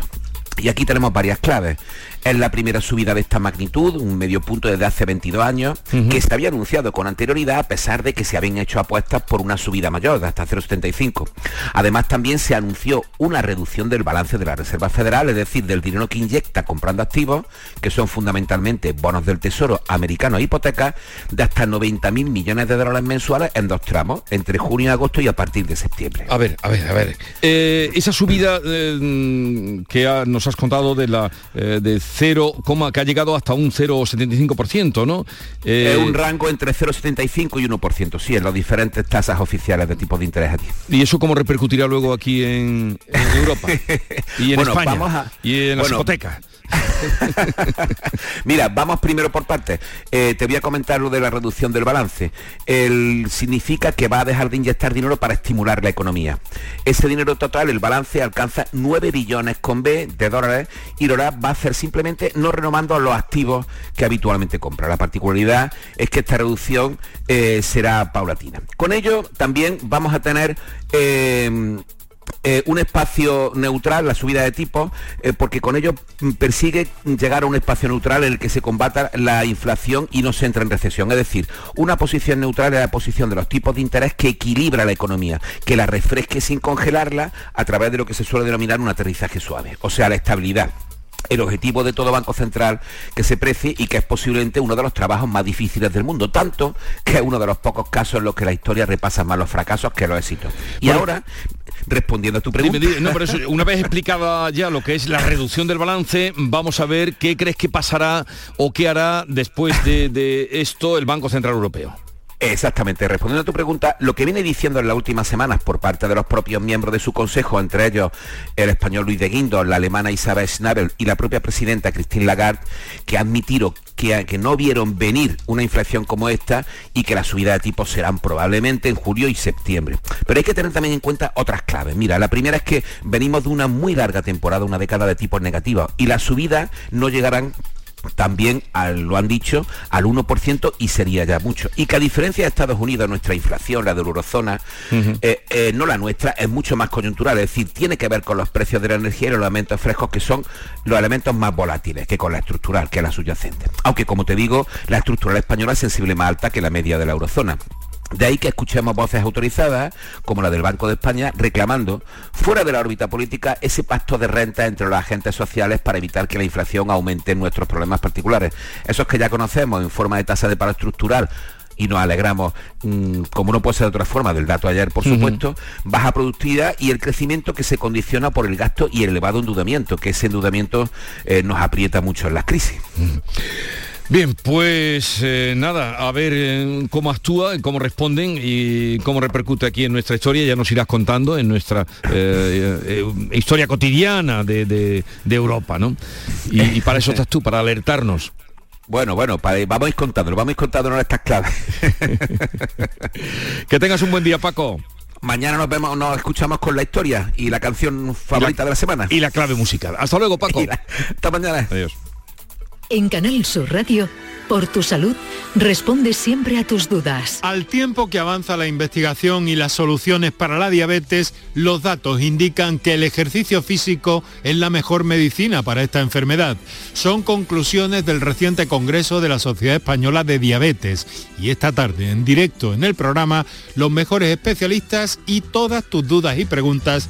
Y aquí tenemos varias claves. Es la primera subida de esta magnitud, un medio punto desde hace 22 años, que se había anunciado con anterioridad a pesar de que se habían hecho apuestas por una subida mayor de hasta 0,75. Además también se anunció una reducción del balance de la Reserva Federal, es decir, del dinero que inyecta comprando activos, que son fundamentalmente bonos del Tesoro americano e hipotecas, de hasta 90.000 millones de dólares mensuales en dos tramos, entre junio y agosto y a partir de septiembre. A ver, a ver, a ver. Eh, esa subida eh, que ha- nos has contado de la eh, de 0, que ha llegado hasta un 0,75%, ¿no? Eh, Es un rango entre 0,75 y 1%, sí, en las diferentes tasas oficiales de tipos de interés aquí. ¿Y eso cómo repercutirá luego aquí en, en Europa? Y en Bueno, España. vamos a- y en las bueno, hipotecas. Mira, vamos primero por partes. Eh, te voy a comentar lo de la reducción del balance. El, significa que va a dejar de inyectar dinero para estimular la economía. Ese dinero total, el balance, alcanza 9 billones con B de dólares y lo va a hacer simplemente no renovando los activos que habitualmente compra. La particularidad es que esta reducción eh, será paulatina. Con ello también vamos a tener... eh, eh, un espacio neutral, la subida de tipos, eh, porque con ello persigue llegar a un espacio neutral en el que se combata la inflación y no se entra en recesión. Es decir, una posición neutral es la posición de los tipos de interés que equilibra la economía, que la refresque sin congelarla a través de lo que se suele denominar un aterrizaje suave, o sea, la estabilidad el objetivo de todo banco central que se precie y que es posiblemente uno de los trabajos más difíciles del mundo, tanto que es uno de los pocos casos en los que la historia repasa más los fracasos que los éxitos. Y Bueno, ahora, respondiendo a tu pregunta, Dime, dime, no, pero eso, una vez explicada ya lo que es la reducción del balance, vamos a ver qué crees que pasará o qué hará después de, de esto el Banco Central Europeo. Exactamente, respondiendo a tu pregunta, lo que viene diciendo en las últimas semanas por parte de los propios miembros de su consejo, entre ellos el español Luis de Guindos, la alemana Isabel Schnabel y la propia presidenta Christine Lagarde, que admitieron que, que no vieron venir una inflación como esta y que las subidas de tipos serán probablemente en julio y septiembre. Pero hay que tener también en cuenta otras claves. Mira, la primera es que venimos de una muy larga temporada, una década de tipos negativos, y las subidas no llegarán también al- lo han dicho al 1% y sería ya mucho. Y que a diferencia de Estados Unidos nuestra inflación la de la eurozona eh, eh, no la nuestra es mucho más coyuntural. Es decir tiene que ver con los precios de la energía y los elementos frescos que son los elementos más volátiles que con la estructural que es la subyacente. Aunque como te digo la estructural española es sensible más alta que la media de la eurozona de ahí que escuchemos voces autorizadas, como la del Banco de España, reclamando, fuera de la órbita política, ese pacto de renta entre los agentes sociales para evitar que la inflación aumente en nuestros problemas particulares. Esos que ya conocemos en forma de tasa de paro estructural y nos alegramos, mm, como no puede ser de otra forma, del dato ayer, por supuesto, baja productividad y el crecimiento que se condiciona por el gasto y el elevado endeudamiento, que ese endeudamiento eh, nos aprieta mucho en las crisis. Bien, pues eh, nada, a ver eh, cómo actúa, cómo responden y cómo repercute aquí en nuestra historia. Ya nos irás contando en nuestra eh, historia cotidiana de, de- de Europa, ¿no? Y, y para eso estás tú, para alertarnos. Bueno, bueno, para- vamos a ir contándolo, vamos a ir contándonos estas claves. que tengas un buen día, Paco. Mañana nos vemos, nos escuchamos con la historia y la canción favorita de la semana. Y la clave musical. Hasta luego, Paco. Hasta mañana. Adiós. En Canal Sur Radio, por tu salud, responde siempre a tus dudas. Al tiempo que avanza la investigación y las soluciones para la diabetes, los datos indican que el ejercicio físico es la mejor medicina para esta enfermedad. Son conclusiones del reciente Congreso de la Sociedad Española de Diabetes. Y esta tarde, en directo en el programa, los mejores especialistas y todas tus dudas y preguntas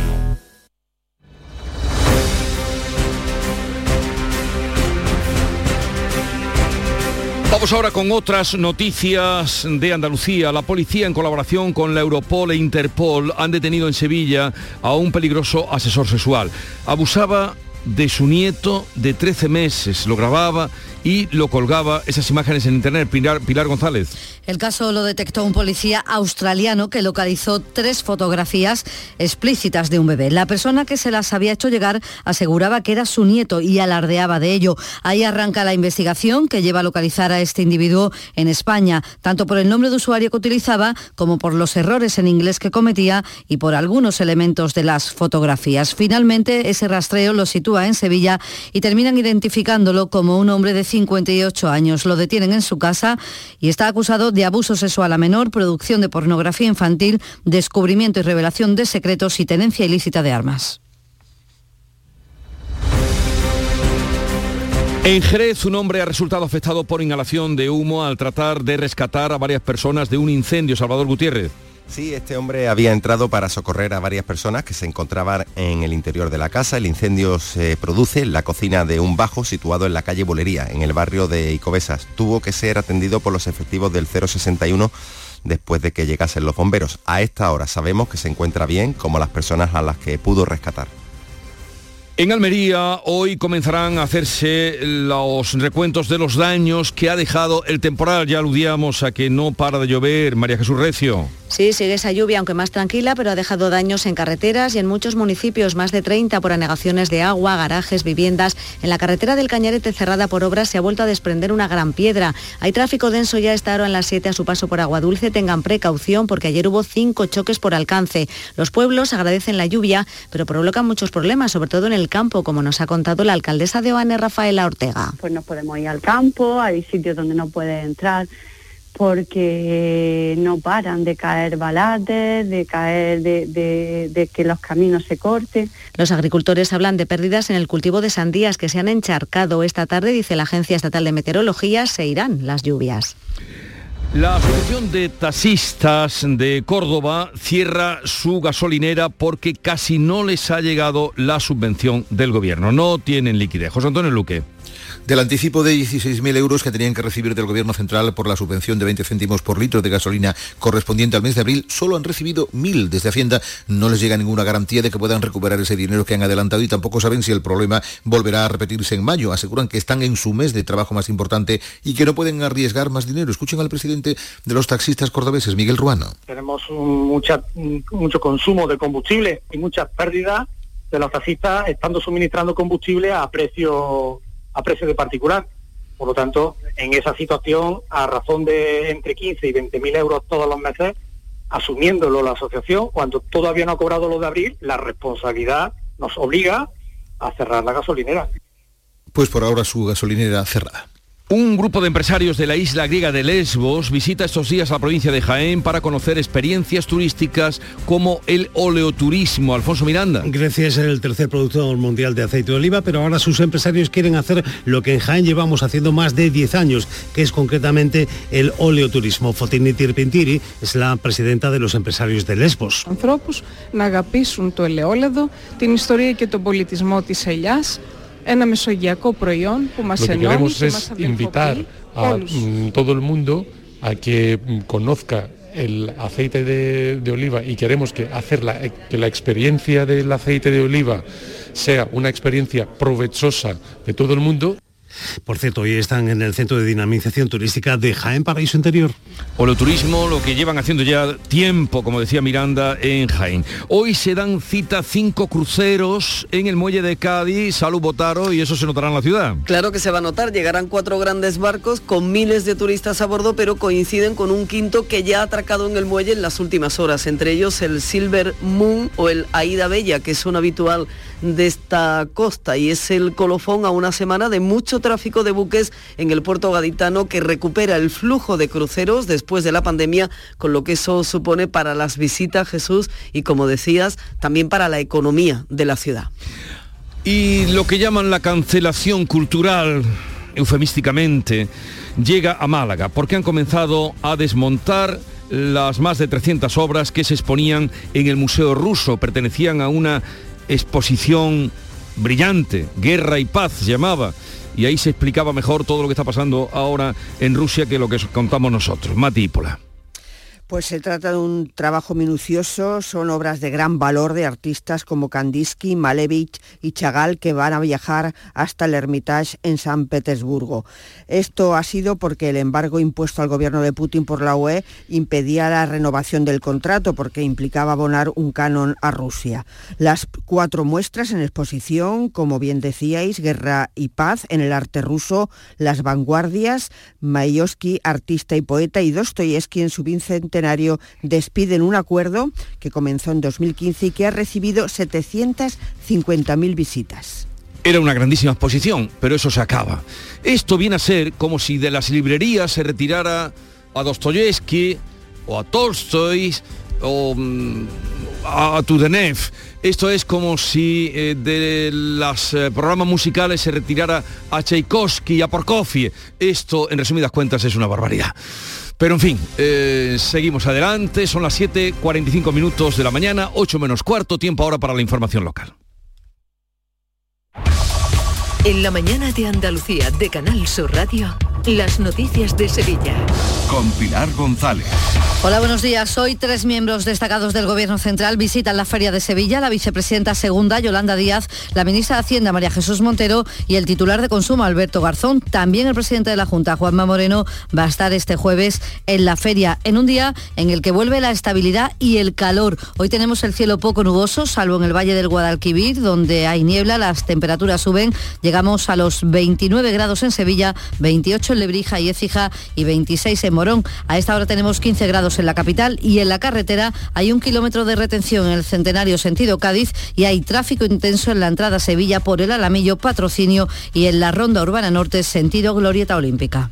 Vamos ahora con otras noticias de Andalucía. La policía, en colaboración con la Europol e Interpol, han detenido en Sevilla a un peligroso asesor sexual. Abusaba de su nieto de 13 meses. Lo grababa y lo colgaba esas imágenes en internet. Pilar, Pilar González. El caso lo detectó un policía australiano que localizó tres fotografías explícitas de un bebé. La persona que se las había hecho llegar aseguraba que era su nieto y alardeaba de ello. Ahí arranca la investigación que lleva a localizar a este individuo en España, tanto por el nombre de usuario que utilizaba como por los errores en inglés que cometía y por algunos elementos de las fotografías. Finalmente, ese rastreo lo sitúa en Sevilla y terminan identificándolo como un hombre de 58 años. Lo detienen en su casa y está acusado de abuso sexual a menor, producción de pornografía infantil, descubrimiento y revelación de secretos y tenencia ilícita de armas. En Jerez, un hombre ha resultado afectado por inhalación de humo al tratar de rescatar a varias personas de un incendio. Salvador Gutiérrez. Sí, este hombre había entrado para socorrer a varias personas que se encontraban en el interior de la casa. El incendio se produce en la cocina de un bajo situado en la calle Bolería, en el barrio de Icobesas. Tuvo que ser atendido por los efectivos del 061 después de que llegasen los bomberos. A esta hora sabemos que se encuentra bien, como las personas a las que pudo rescatar. En Almería hoy comenzarán a hacerse los recuentos de los daños que ha dejado el temporal. Ya aludíamos a que no para de llover. María Jesús Recio. Sí, sigue esa lluvia, aunque más tranquila, pero ha dejado daños en carreteras y en muchos municipios, más de 30 por anegaciones de agua, garajes, viviendas. En la carretera del Cañarete cerrada por obras se ha vuelto a desprender una gran piedra. Hay tráfico denso ya esta hora en las 7 a su paso por Agua Dulce. Tengan precaución porque ayer hubo cinco choques por alcance. Los pueblos agradecen la lluvia, pero provocan muchos problemas, sobre todo en el campo, como nos ha contado la alcaldesa de Oane, Rafaela Ortega. Pues no podemos ir al campo, hay sitios donde no puede entrar porque no paran de caer balates, de caer, de, que los caminos se corten. Los agricultores hablan de pérdidas en el cultivo de sandías que se han encharcado esta tarde, dice la Agencia Estatal de Meteorología, se irán las lluvias. La Asociación de Taxistas de Córdoba cierra su gasolinera porque casi no les ha llegado la subvención del gobierno. No tienen liquidez. José Antonio Luque. Del anticipo de 16.000 euros que tenían que recibir del Gobierno Central por la subvención de 20 céntimos por litro de gasolina correspondiente al mes de abril, solo han recibido 1.000 desde Hacienda. No les llega ninguna garantía de que puedan recuperar ese dinero que han adelantado y tampoco saben si el problema volverá a repetirse en mayo. Aseguran que están en su mes de trabajo más importante y que no pueden arriesgar más dinero. Escuchen al presidente de los taxistas cordobeses, Miguel Ruano. Tenemos mucho consumo de combustible y muchas pérdidas de los taxistas estando suministrando combustible a precio a precio de particular. Por lo tanto, en esa situación, a razón de entre 15 y 20 mil euros todos los meses, asumiéndolo la asociación, cuando todavía no ha cobrado lo de abril, la responsabilidad nos obliga a cerrar la gasolinera. Pues por ahora su gasolinera cerrada. Un grupo de empresarios de la isla griega de Lesbos visita estos días a la provincia de Jaén para conocer experiencias turísticas como el oleoturismo. Alfonso Miranda. Grecia es el tercer productor mundial de aceite de oliva, pero ahora sus empresarios quieren hacer lo que en Jaén llevamos haciendo más de 10 años, que es concretamente el oleoturismo. Fotini Tirpintiri es la presidenta de los empresarios de Lesbos. Ανθρώπους να αγαπήσουν το ελαιόλαδο, την ιστορία και τον πολιτισμό της ελιάς, lo que queremos es invitar a mm, todo el mundo a que mm, conozca el aceite de, oliva y queremos que hacer que la experiencia del aceite de oliva sea una experiencia provechosa de todo el mundo por cierto, hoy están en el Centro de Dinamización Turística de Jaén Paraíso Interior. turismo, lo que llevan haciendo ya tiempo, como decía Miranda, en Jaén. Hoy se dan cita cinco cruceros en el muelle de Cádiz, Salud Botaro, y eso se notará en la ciudad. Claro que se va a notar, llegarán cuatro grandes barcos con miles de turistas a bordo, pero coinciden con un quinto que ya ha atracado en el muelle en las últimas horas, entre ellos el Silver Moon o el Aida Bella, que es un habitual de esta costa y es el colofón a una semana de mucho tráfico de buques en el puerto gaditano que recupera el flujo de cruceros después de la pandemia, con lo que eso supone para las visitas, Jesús, y como decías, también para la economía de la ciudad. Y lo que llaman la cancelación cultural, eufemísticamente, llega a Málaga, porque han comenzado a desmontar las más de 300 obras que se exponían en el Museo Ruso, pertenecían a una exposición brillante, Guerra y Paz llamaba, y ahí se explicaba mejor todo lo que está pasando ahora en Rusia que lo que contamos nosotros. Mati Pues se trata de un trabajo minucioso, son obras de gran valor de artistas como Kandinsky, Malevich y Chagall que van a viajar hasta el Hermitage en San Petersburgo. Esto ha sido porque el embargo impuesto al gobierno de Putin por la UE impedía la renovación del contrato porque implicaba abonar un canon a Rusia. Las cuatro muestras en exposición, como bien decíais, Guerra y Paz en el arte ruso, Las vanguardias, Mayoski, artista y poeta, y Dostoyevsky en su Despiden un acuerdo que comenzó en 2015 y que ha recibido 750.000 visitas. Era una grandísima exposición, pero eso se acaba. Esto viene a ser como si de las librerías se retirara a Dostoyevsky o a Tolstoy o mm, a Tudenev. Esto es como si eh, de los eh, programas musicales se retirara a Tchaikovsky y a Prokofiev. Esto, en resumidas cuentas, es una barbaridad. Pero en fin, eh, seguimos adelante, son las 7.45 minutos de la mañana, 8 menos cuarto, tiempo ahora para la información local. En la mañana de Andalucía de Canal Sur Radio. Las noticias de Sevilla. Con Pilar González. Hola, buenos días. Hoy tres miembros destacados del Gobierno Central visitan la Feria de Sevilla, la vicepresidenta segunda, Yolanda Díaz, la ministra de Hacienda, María Jesús Montero, y el titular de Consumo, Alberto Garzón. También el presidente de la Junta, Juanma Moreno, va a estar este jueves en la feria, en un día en el que vuelve la estabilidad y el calor. Hoy tenemos el cielo poco nuboso, salvo en el Valle del Guadalquivir, donde hay niebla, las temperaturas suben, llegamos a los 29 grados en Sevilla, 28 en Lebrija y Écija y 26 en Morón. A esta hora tenemos 15 grados en la capital y en la carretera hay un kilómetro de retención en el Centenario sentido Cádiz y hay tráfico intenso en la entrada a Sevilla por el Alamillo Patrocinio y en la Ronda Urbana Norte sentido Glorieta Olímpica.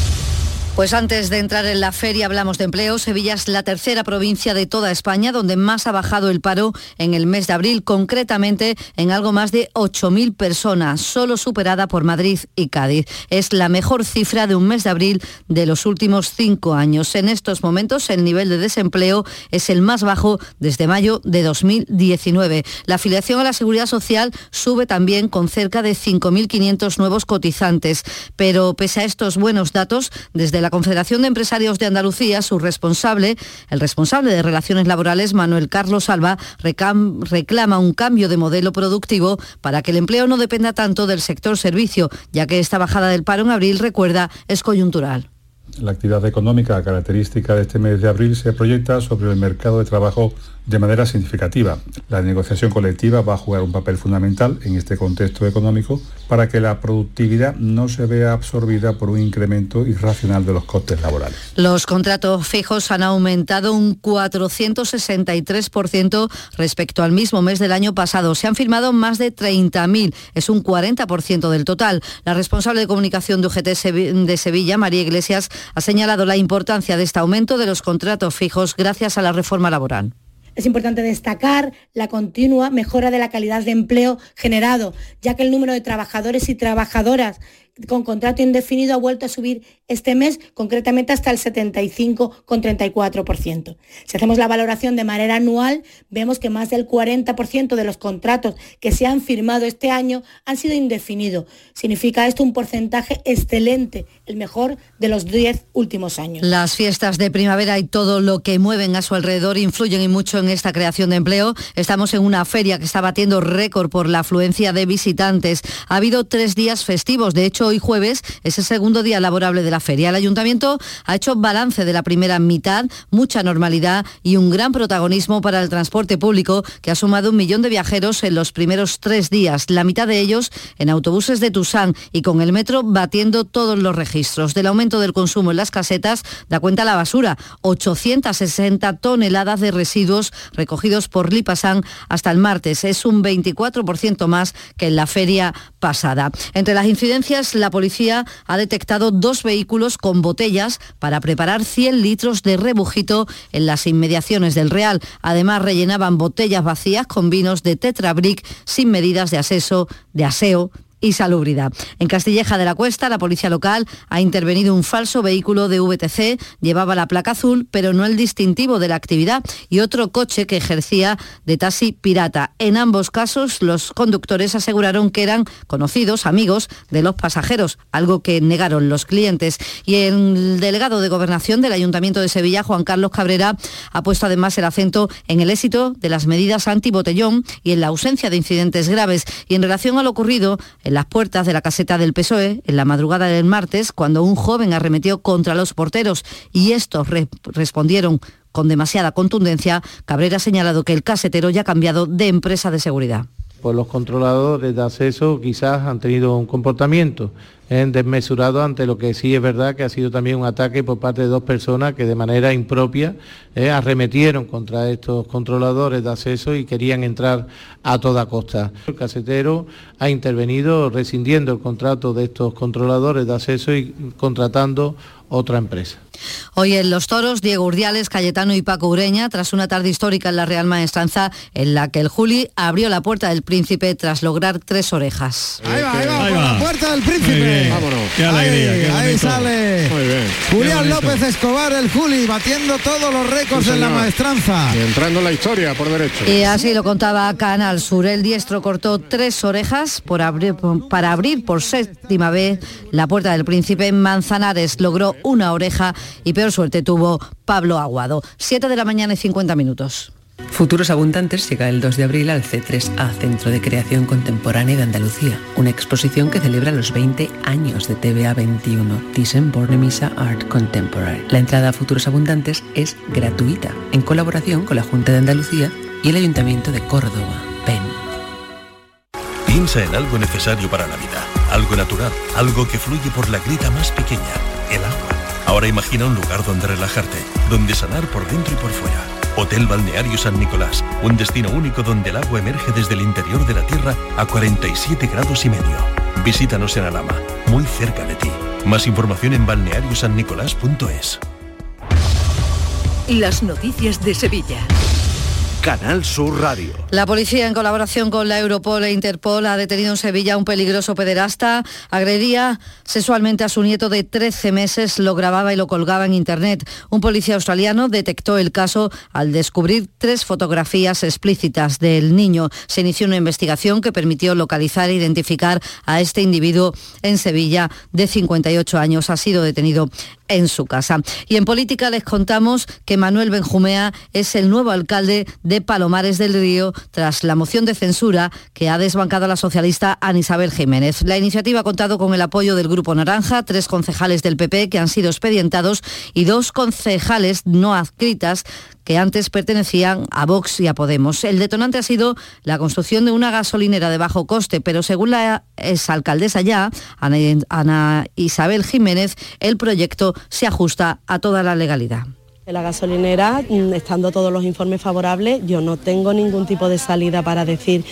Pues antes de entrar en la feria hablamos de empleo. Sevilla es la tercera provincia de toda España donde más ha bajado el paro en el mes de abril, concretamente en algo más de 8.000 personas, solo superada por Madrid y Cádiz. Es la mejor cifra de un mes de abril de los últimos cinco años. En estos momentos el nivel de desempleo es el más bajo desde mayo de 2019. La afiliación a la Seguridad Social sube también con cerca de 5.500 nuevos cotizantes. Pero pese a estos buenos datos, desde la Confederación de Empresarios de Andalucía, su responsable, el responsable de Relaciones Laborales, Manuel Carlos Alba, reclama un cambio de modelo productivo para que el empleo no dependa tanto del sector servicio, ya que esta bajada del paro en abril, recuerda, es coyuntural. La actividad económica característica de este mes de abril se proyecta sobre el mercado de trabajo de manera significativa. La negociación colectiva va a jugar un papel fundamental en este contexto económico para que la productividad no se vea absorbida por un incremento irracional de los costes laborales. Los contratos fijos han aumentado un 463% respecto al mismo mes del año pasado. Se han firmado más de 30.000, es un 40% del total. La responsable de comunicación de UGT de Sevilla, María Iglesias, ha señalado la importancia de este aumento de los contratos fijos gracias a la reforma laboral. Es importante destacar la continua mejora de la calidad de empleo generado, ya que el número de trabajadores y trabajadoras con contrato indefinido ha vuelto a subir este mes, concretamente hasta el 75,34%. Si hacemos la valoración de manera anual, vemos que más del 40% de los contratos que se han firmado este año han sido indefinidos. Significa esto un porcentaje excelente, el mejor de los 10 últimos años. Las fiestas de primavera y todo lo que mueven a su alrededor influyen y mucho en esta creación de empleo. Estamos en una feria que está batiendo récord por la afluencia de visitantes. Ha habido tres días festivos, de hecho, hoy jueves es el segundo día laborable de la feria. El ayuntamiento ha hecho balance de la primera mitad, mucha normalidad y un gran protagonismo para el transporte público que ha sumado un millón de viajeros en los primeros tres días, la mitad de ellos en autobuses de Tusán y con el metro batiendo todos los registros. Del aumento del consumo en las casetas da cuenta la basura, 860 toneladas de residuos recogidos por Lipasán hasta el martes. Es un 24% más que en la feria pasada. Entre las incidencias La policía ha detectado dos vehículos con botellas para preparar 100 litros de rebujito en las inmediaciones del Real. Además, rellenaban botellas vacías con vinos de Tetrabric sin medidas de aseo, de aseo y salubridad. En Castilleja de la Cuesta, la policía local ha intervenido un falso vehículo de VTC, llevaba la placa azul, pero no el distintivo de la actividad, y otro coche que ejercía de taxi pirata. En ambos casos, los conductores aseguraron que eran conocidos, amigos de los pasajeros, algo que negaron los clientes. Y el delegado de Gobernación del Ayuntamiento de Sevilla, Juan Carlos Cabrera, ha puesto además el acento en el éxito de las medidas antibotellón y en la ausencia de incidentes graves. Y en relación a lo ocurrido, las puertas de la caseta del PSOE en la madrugada del martes cuando un joven arremetió contra los porteros y estos respondieron con demasiada contundencia, Cabrera ha señalado que el casetero ya ha cambiado de empresa de seguridad. Pues los controladores de acceso quizás han tenido un comportamiento desmesurado ante lo que sí es verdad que ha sido también un ataque por parte de dos personas que de manera impropia eh, arremetieron contra estos controladores de acceso y querían entrar a toda costa. El casetero ha intervenido rescindiendo el contrato de estos controladores de acceso y contratando otra empresa. Hoy en Los Toros, Diego Urdiales, Cayetano y Paco Ureña, tras una tarde histórica en la Real Maestranza, en la que el Juli abrió la puerta del príncipe tras lograr tres orejas. Ahí va, ahí va, por la puerta del príncipe. Vámonos. Qué alegría. Ahí, sale. Muy bien. Julián López Escobar, el Juli, batiendo todos los récords en la maestranza. Y entrando en la historia por derecho. Y así lo contaba Canal Sur. El diestro cortó tres orejas por abrir, para abrir por séptima vez la puerta del príncipe. Manzanares logró una oreja y peor suerte tuvo Pablo Aguado. 7 de la mañana y 50 minutos. Futuros Abundantes llega el 2 de abril al C3A, Centro de Creación Contemporánea de Andalucía, una exposición que celebra los 20 años de TVA 21, Thyssen Bornemisza Art Contemporary. La entrada a Futuros Abundantes es gratuita, en colaboración con la Junta de Andalucía y el Ayuntamiento de Córdoba, PEN. Piensa en algo necesario para la vida, algo natural, algo que fluye por la grita más pequeña, el agua. Ahora imagina un lugar donde relajarte, donde sanar por dentro y por fuera. Hotel Balneario San Nicolás, un destino único donde el agua emerge desde el interior de la tierra a 47 grados y medio. Visítanos en Alama, muy cerca de ti. Más información en balneariosannicolás.es. Las noticias de Sevilla. Canal Sur Radio. La policía, en colaboración con la Europol e Interpol, ha detenido en Sevilla a un peligroso pederasta. Agredía sexualmente a su nieto de 13 meses, lo grababa y lo colgaba en Internet. Un policía australiano detectó el caso al descubrir tres fotografías explícitas del niño. Se inició una investigación que permitió localizar e identificar a este individuo en Sevilla de 58 años. Ha sido detenido en su casa. Y en política les contamos que Manuel Benjumea es el nuevo alcalde de Palomares del Río tras la moción de censura que ha desbancado a la socialista Ana Isabel Jiménez. La iniciativa ha contado con el apoyo del Grupo Naranja, tres concejales del PP que han sido expedientados y dos concejales no adscritas que antes pertenecían a Vox y a Podemos. El detonante ha sido la construcción de una gasolinera de bajo coste, pero según la exalcaldesa ya, Ana Isabel Jiménez, el proyecto se ajusta a toda la legalidad. La gasolinera, mm, estando todos los informes favorables, yo no tengo ningún tipo de salida para decir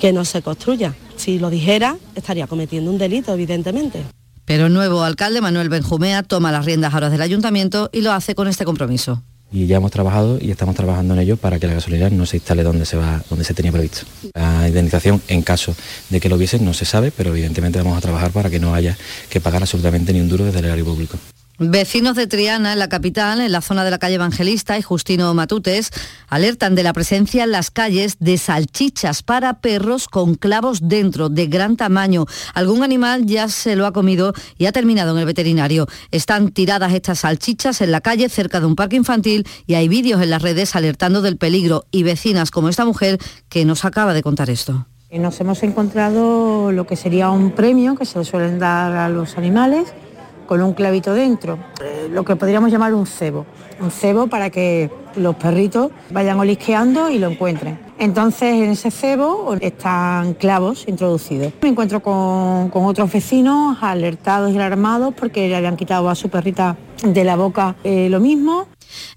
que no se construya. Si lo dijera, estaría cometiendo un delito, evidentemente. Pero el nuevo alcalde, Manuel Benjumea, toma las riendas ahora del ayuntamiento y lo hace con este compromiso y ya hemos trabajado y estamos trabajando en ello para que la gasolinera no se instale donde se va, donde se tenía previsto. La indemnización, en caso de que lo hubiesen, no se sabe, pero evidentemente vamos a trabajar para que no haya que pagar absolutamente ni un duro desde el erario público. Vecinos de Triana, en la capital, en la zona de la calle Evangelista y Justino Matutes, alertan de la presencia en las calles de salchichas para perros con clavos dentro, de gran tamaño. Algún animal ya se lo ha comido y ha terminado en el veterinario. Están tiradas estas salchichas en la calle cerca de un parque infantil y hay vídeos en las redes alertando del peligro y vecinas como esta mujer que nos acaba de contar esto. Nos hemos encontrado lo que sería un premio que se le suelen dar a los animales con un clavito dentro, eh, lo que podríamos llamar un cebo, un cebo para que los perritos vayan olisqueando y lo encuentren. Entonces en ese cebo están clavos introducidos. Me encuentro con, otros vecinos alertados y alarmados porque le habían quitado a su perrita de la boca eh, lo mismo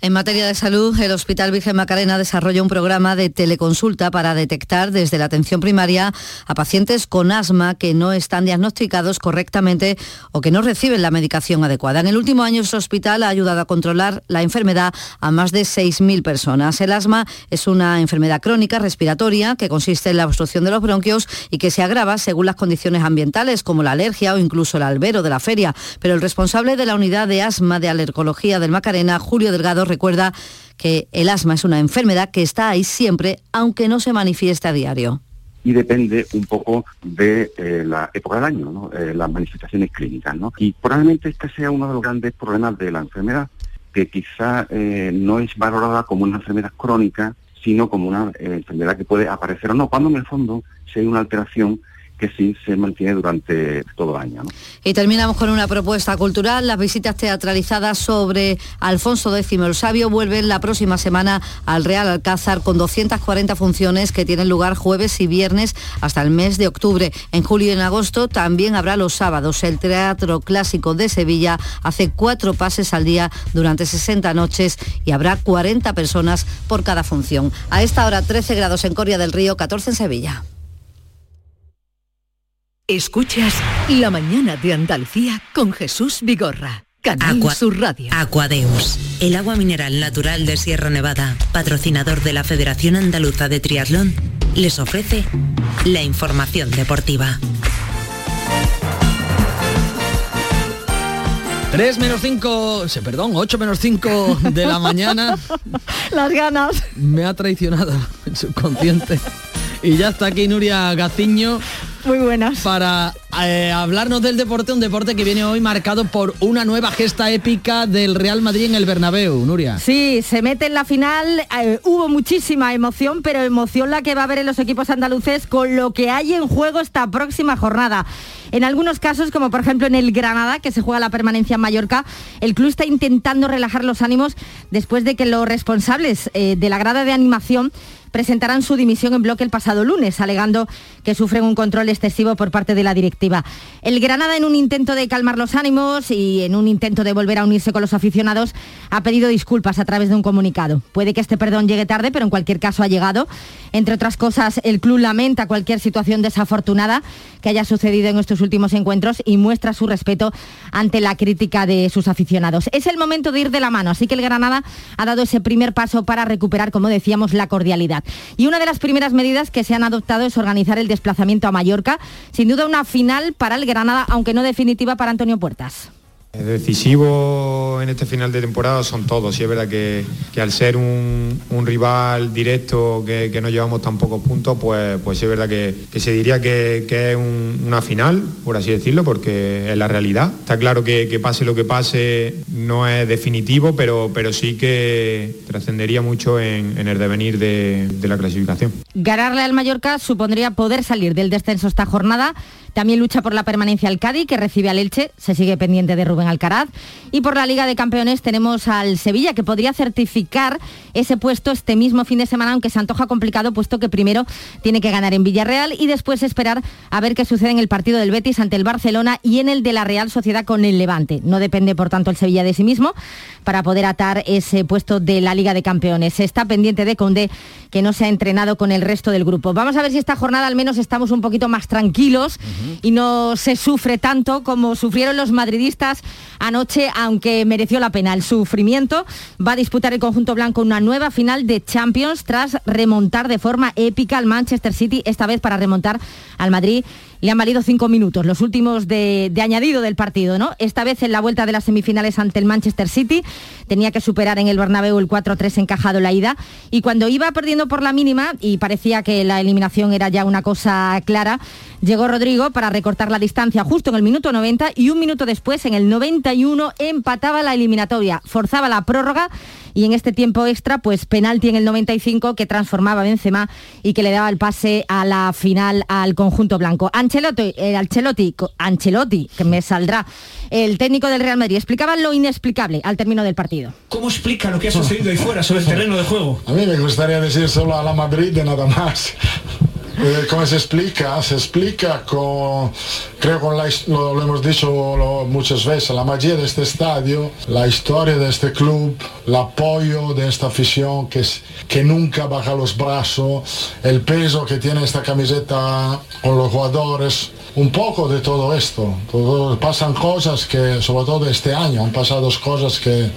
En materia de salud, el Hospital Virgen Macarena desarrolla un programa de teleconsulta para detectar desde la atención primaria a pacientes con asma que no están diagnosticados correctamente o que no reciben la medicación adecuada. En el último año, este hospital ha ayudado a controlar la enfermedad a más de 6.000 personas. El asma es una enfermedad crónica respiratoria que consiste en la obstrucción de los bronquios y que se agrava según las condiciones ambientales, como la alergia o incluso el albero de la feria. Pero el responsable de la unidad de asma de alergología del Macarena, Julio Delgado, recuerda que el asma es una enfermedad que está ahí siempre, aunque no se manifieste a diario y depende un poco de eh, la época del año, eh, las manifestaciones clínicas. Y probablemente este sea uno de los grandes problemas de la enfermedad, que quizá eh, no es valorada como una enfermedad crónica, sino como una enfermedad que puede aparecer o no, cuando en el fondo si hay una alteración que sí se mantiene durante todo el año. Y terminamos con una propuesta cultural. Las visitas teatralizadas sobre Alfonso X el Sabio vuelven la próxima semana al Real Alcázar con 240 funciones que tienen lugar jueves y viernes hasta el mes de octubre. En julio y en agosto también habrá los sábados. El Teatro Clásico de Sevilla hace cuatro pases al día durante 60 noches y habrá 40 personas por cada función. A esta hora 13 grados en Coria del Río, 14 en Sevilla. Escuchas La mañana de Andalucía con Jesús Vigorra. Canal Aqua, Sur Radio. Aquadeus, el agua mineral natural de Sierra Nevada, patrocinador de la Federación Andaluza de Triatlón, les ofrece la información deportiva. 3 menos 5, perdón, 8 menos 5 de la mañana. Las ganas. Me ha traicionado el subconsciente. Y ya está aquí Nuria Gaciño muy buenas. Para eh, hablarnos del deporte, un deporte que viene hoy marcado por una nueva gesta épica del Real Madrid en el Bernabéu, Nuria. Sí, se mete en la final, eh, hubo muchísima emoción, pero emoción la que va a haber en los equipos andaluces con lo que hay en juego esta próxima jornada. En algunos casos, como por ejemplo en el Granada, que se juega la permanencia en Mallorca, el club está intentando relajar los ánimos después de que los responsables eh, de la grada de animación presentarán su dimisión en bloque el pasado lunes, alegando que sufren un control excesivo por parte de la directiva. El Granada, en un intento de calmar los ánimos y en un intento de volver a unirse con los aficionados, ha pedido disculpas a través de un comunicado. Puede que este perdón llegue tarde, pero en cualquier caso ha llegado. Entre otras cosas, el club lamenta cualquier situación desafortunada que haya sucedido en estos últimos encuentros y muestra su respeto ante la crítica de sus aficionados. Es el momento de ir de la mano, así que el Granada ha dado ese primer paso para recuperar, como decíamos, la cordialidad. Y una de las primeras medidas que se han adoptado es organizar el desplazamiento a Mallorca, sin duda una final para el Granada, aunque no definitiva para Antonio Puertas. Decisivo en este final de temporada son todos y es verdad que, al ser un, rival directo que, no llevamos tan pocos puntos, pues, pues es verdad que, se diría que, es una final, por así decirlo, porque es la realidad. Está claro que, pase lo que pase no es definitivo, pero, pero sí que trascendería mucho en, el devenir de, de la clasificación. Ganarle al Mallorca supondría poder salir del descenso esta jornada también lucha por la permanencia al Cádiz, que recibe al Elche, se sigue pendiente de Rubén Alcaraz. Y por la Liga de Campeones tenemos al Sevilla, que podría certificar ese puesto este mismo fin de semana, aunque se antoja complicado, puesto que primero tiene que ganar en Villarreal y después esperar a ver qué sucede en el partido del Betis ante el Barcelona y en el de la Real Sociedad con el Levante. No depende, por tanto, el Sevilla de sí mismo para poder atar ese puesto de la Liga de Campeones. Está pendiente de Conde, que no se ha entrenado con el resto del grupo. Vamos a ver si esta jornada al menos estamos un poquito más tranquilos y no se sufre tanto como sufrieron los madridistas anoche, aunque mereció la pena el sufrimiento. Va a disputar el conjunto blanco una nueva final de Champions tras remontar de forma épica al Manchester City, esta vez para remontar al Madrid le han valido cinco minutos, los últimos de, añadido del partido, ¿no? Esta vez en la vuelta de las semifinales ante el Manchester City, tenía que superar en el Bernabéu el 4-3 encajado la ida, y cuando iba perdiendo por la mínima, y parecía que la eliminación era ya una cosa clara, llegó Rodrigo para recortar la distancia justo en el minuto 90, y un minuto después, en el 91, empataba la eliminatoria, forzaba la prórroga, y en este tiempo extra, pues penalti en el 95 que transformaba Benzema y que le daba el pase a la final al conjunto blanco. Ancelotti, eh, Ancelotti, Ancelotti, que me saldrá, el técnico del Real Madrid, explicaba lo inexplicable al término del partido. ¿Cómo explica lo que ha sucedido ahí fuera sobre el terreno de juego? A mí me gustaría decir solo a la Madrid de nada más. Eh, ¿Cómo se explica? Se explica con, creo la, lo, hemos dicho muchas veces, la magia de este estadio, la historia de este club, el apoyo de esta afición que, que nunca baja los brazos, el peso que tiene esta camiseta con los jugadores, un poco de todo esto. Pasan cosas que, sobre todo este año, han pasado cosas que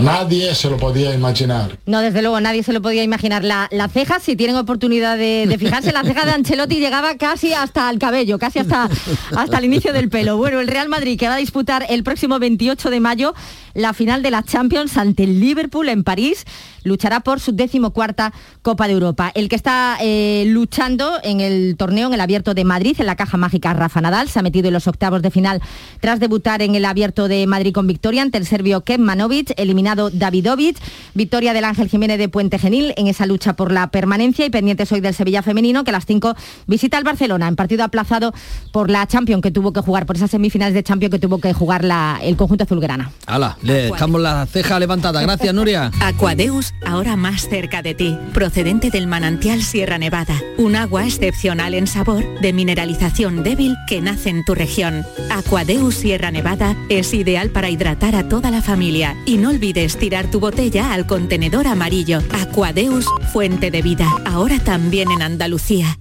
nadie se lo podía imaginar. No, desde luego, nadie se lo podía imaginar. La, la ceja, si tienen oportunidad de, de fijarse, la ceja de Ancelotti llegaba casi hasta el cabello, casi hasta, hasta el inicio del pelo. Bueno, el Real Madrid que va a disputar el próximo 28 de mayo la final de la Champions ante el Liverpool en París, luchará por su decimocuarta Copa de Europa. El que está eh, luchando en el torneo, en el Abierto de Madrid, en la caja mágica Rafa Nadal, se ha metido en los octavos de final tras debutar en el Abierto de Madrid con victoria ante el serbio Kemanovic, eliminado Davidovic, victoria del Ángel Jiménez de Puente Genil en esa lucha por la permanencia y pendientes hoy del Sevilla femenino que a las 5 visita el Barcelona en partido aplazado por la Champions que tuvo que jugar, por esas semifinales de Champions que tuvo que jugar la- el conjunto azulgrana. Hala, le dejamos la ceja levantada. Gracias, Nuria. Aquadeus, ahora más cerca de ti, procedente del manantial Sierra Nevada, un agua excepcional en sabor, de mineralización débil que nace en tu región. Aquadeus Sierra Nevada es ideal para hidratar a toda la familia y no olvides tirar tu botella al contenedor amarillo. Aquadeus, fuente de vida, ahora también en Andalucía.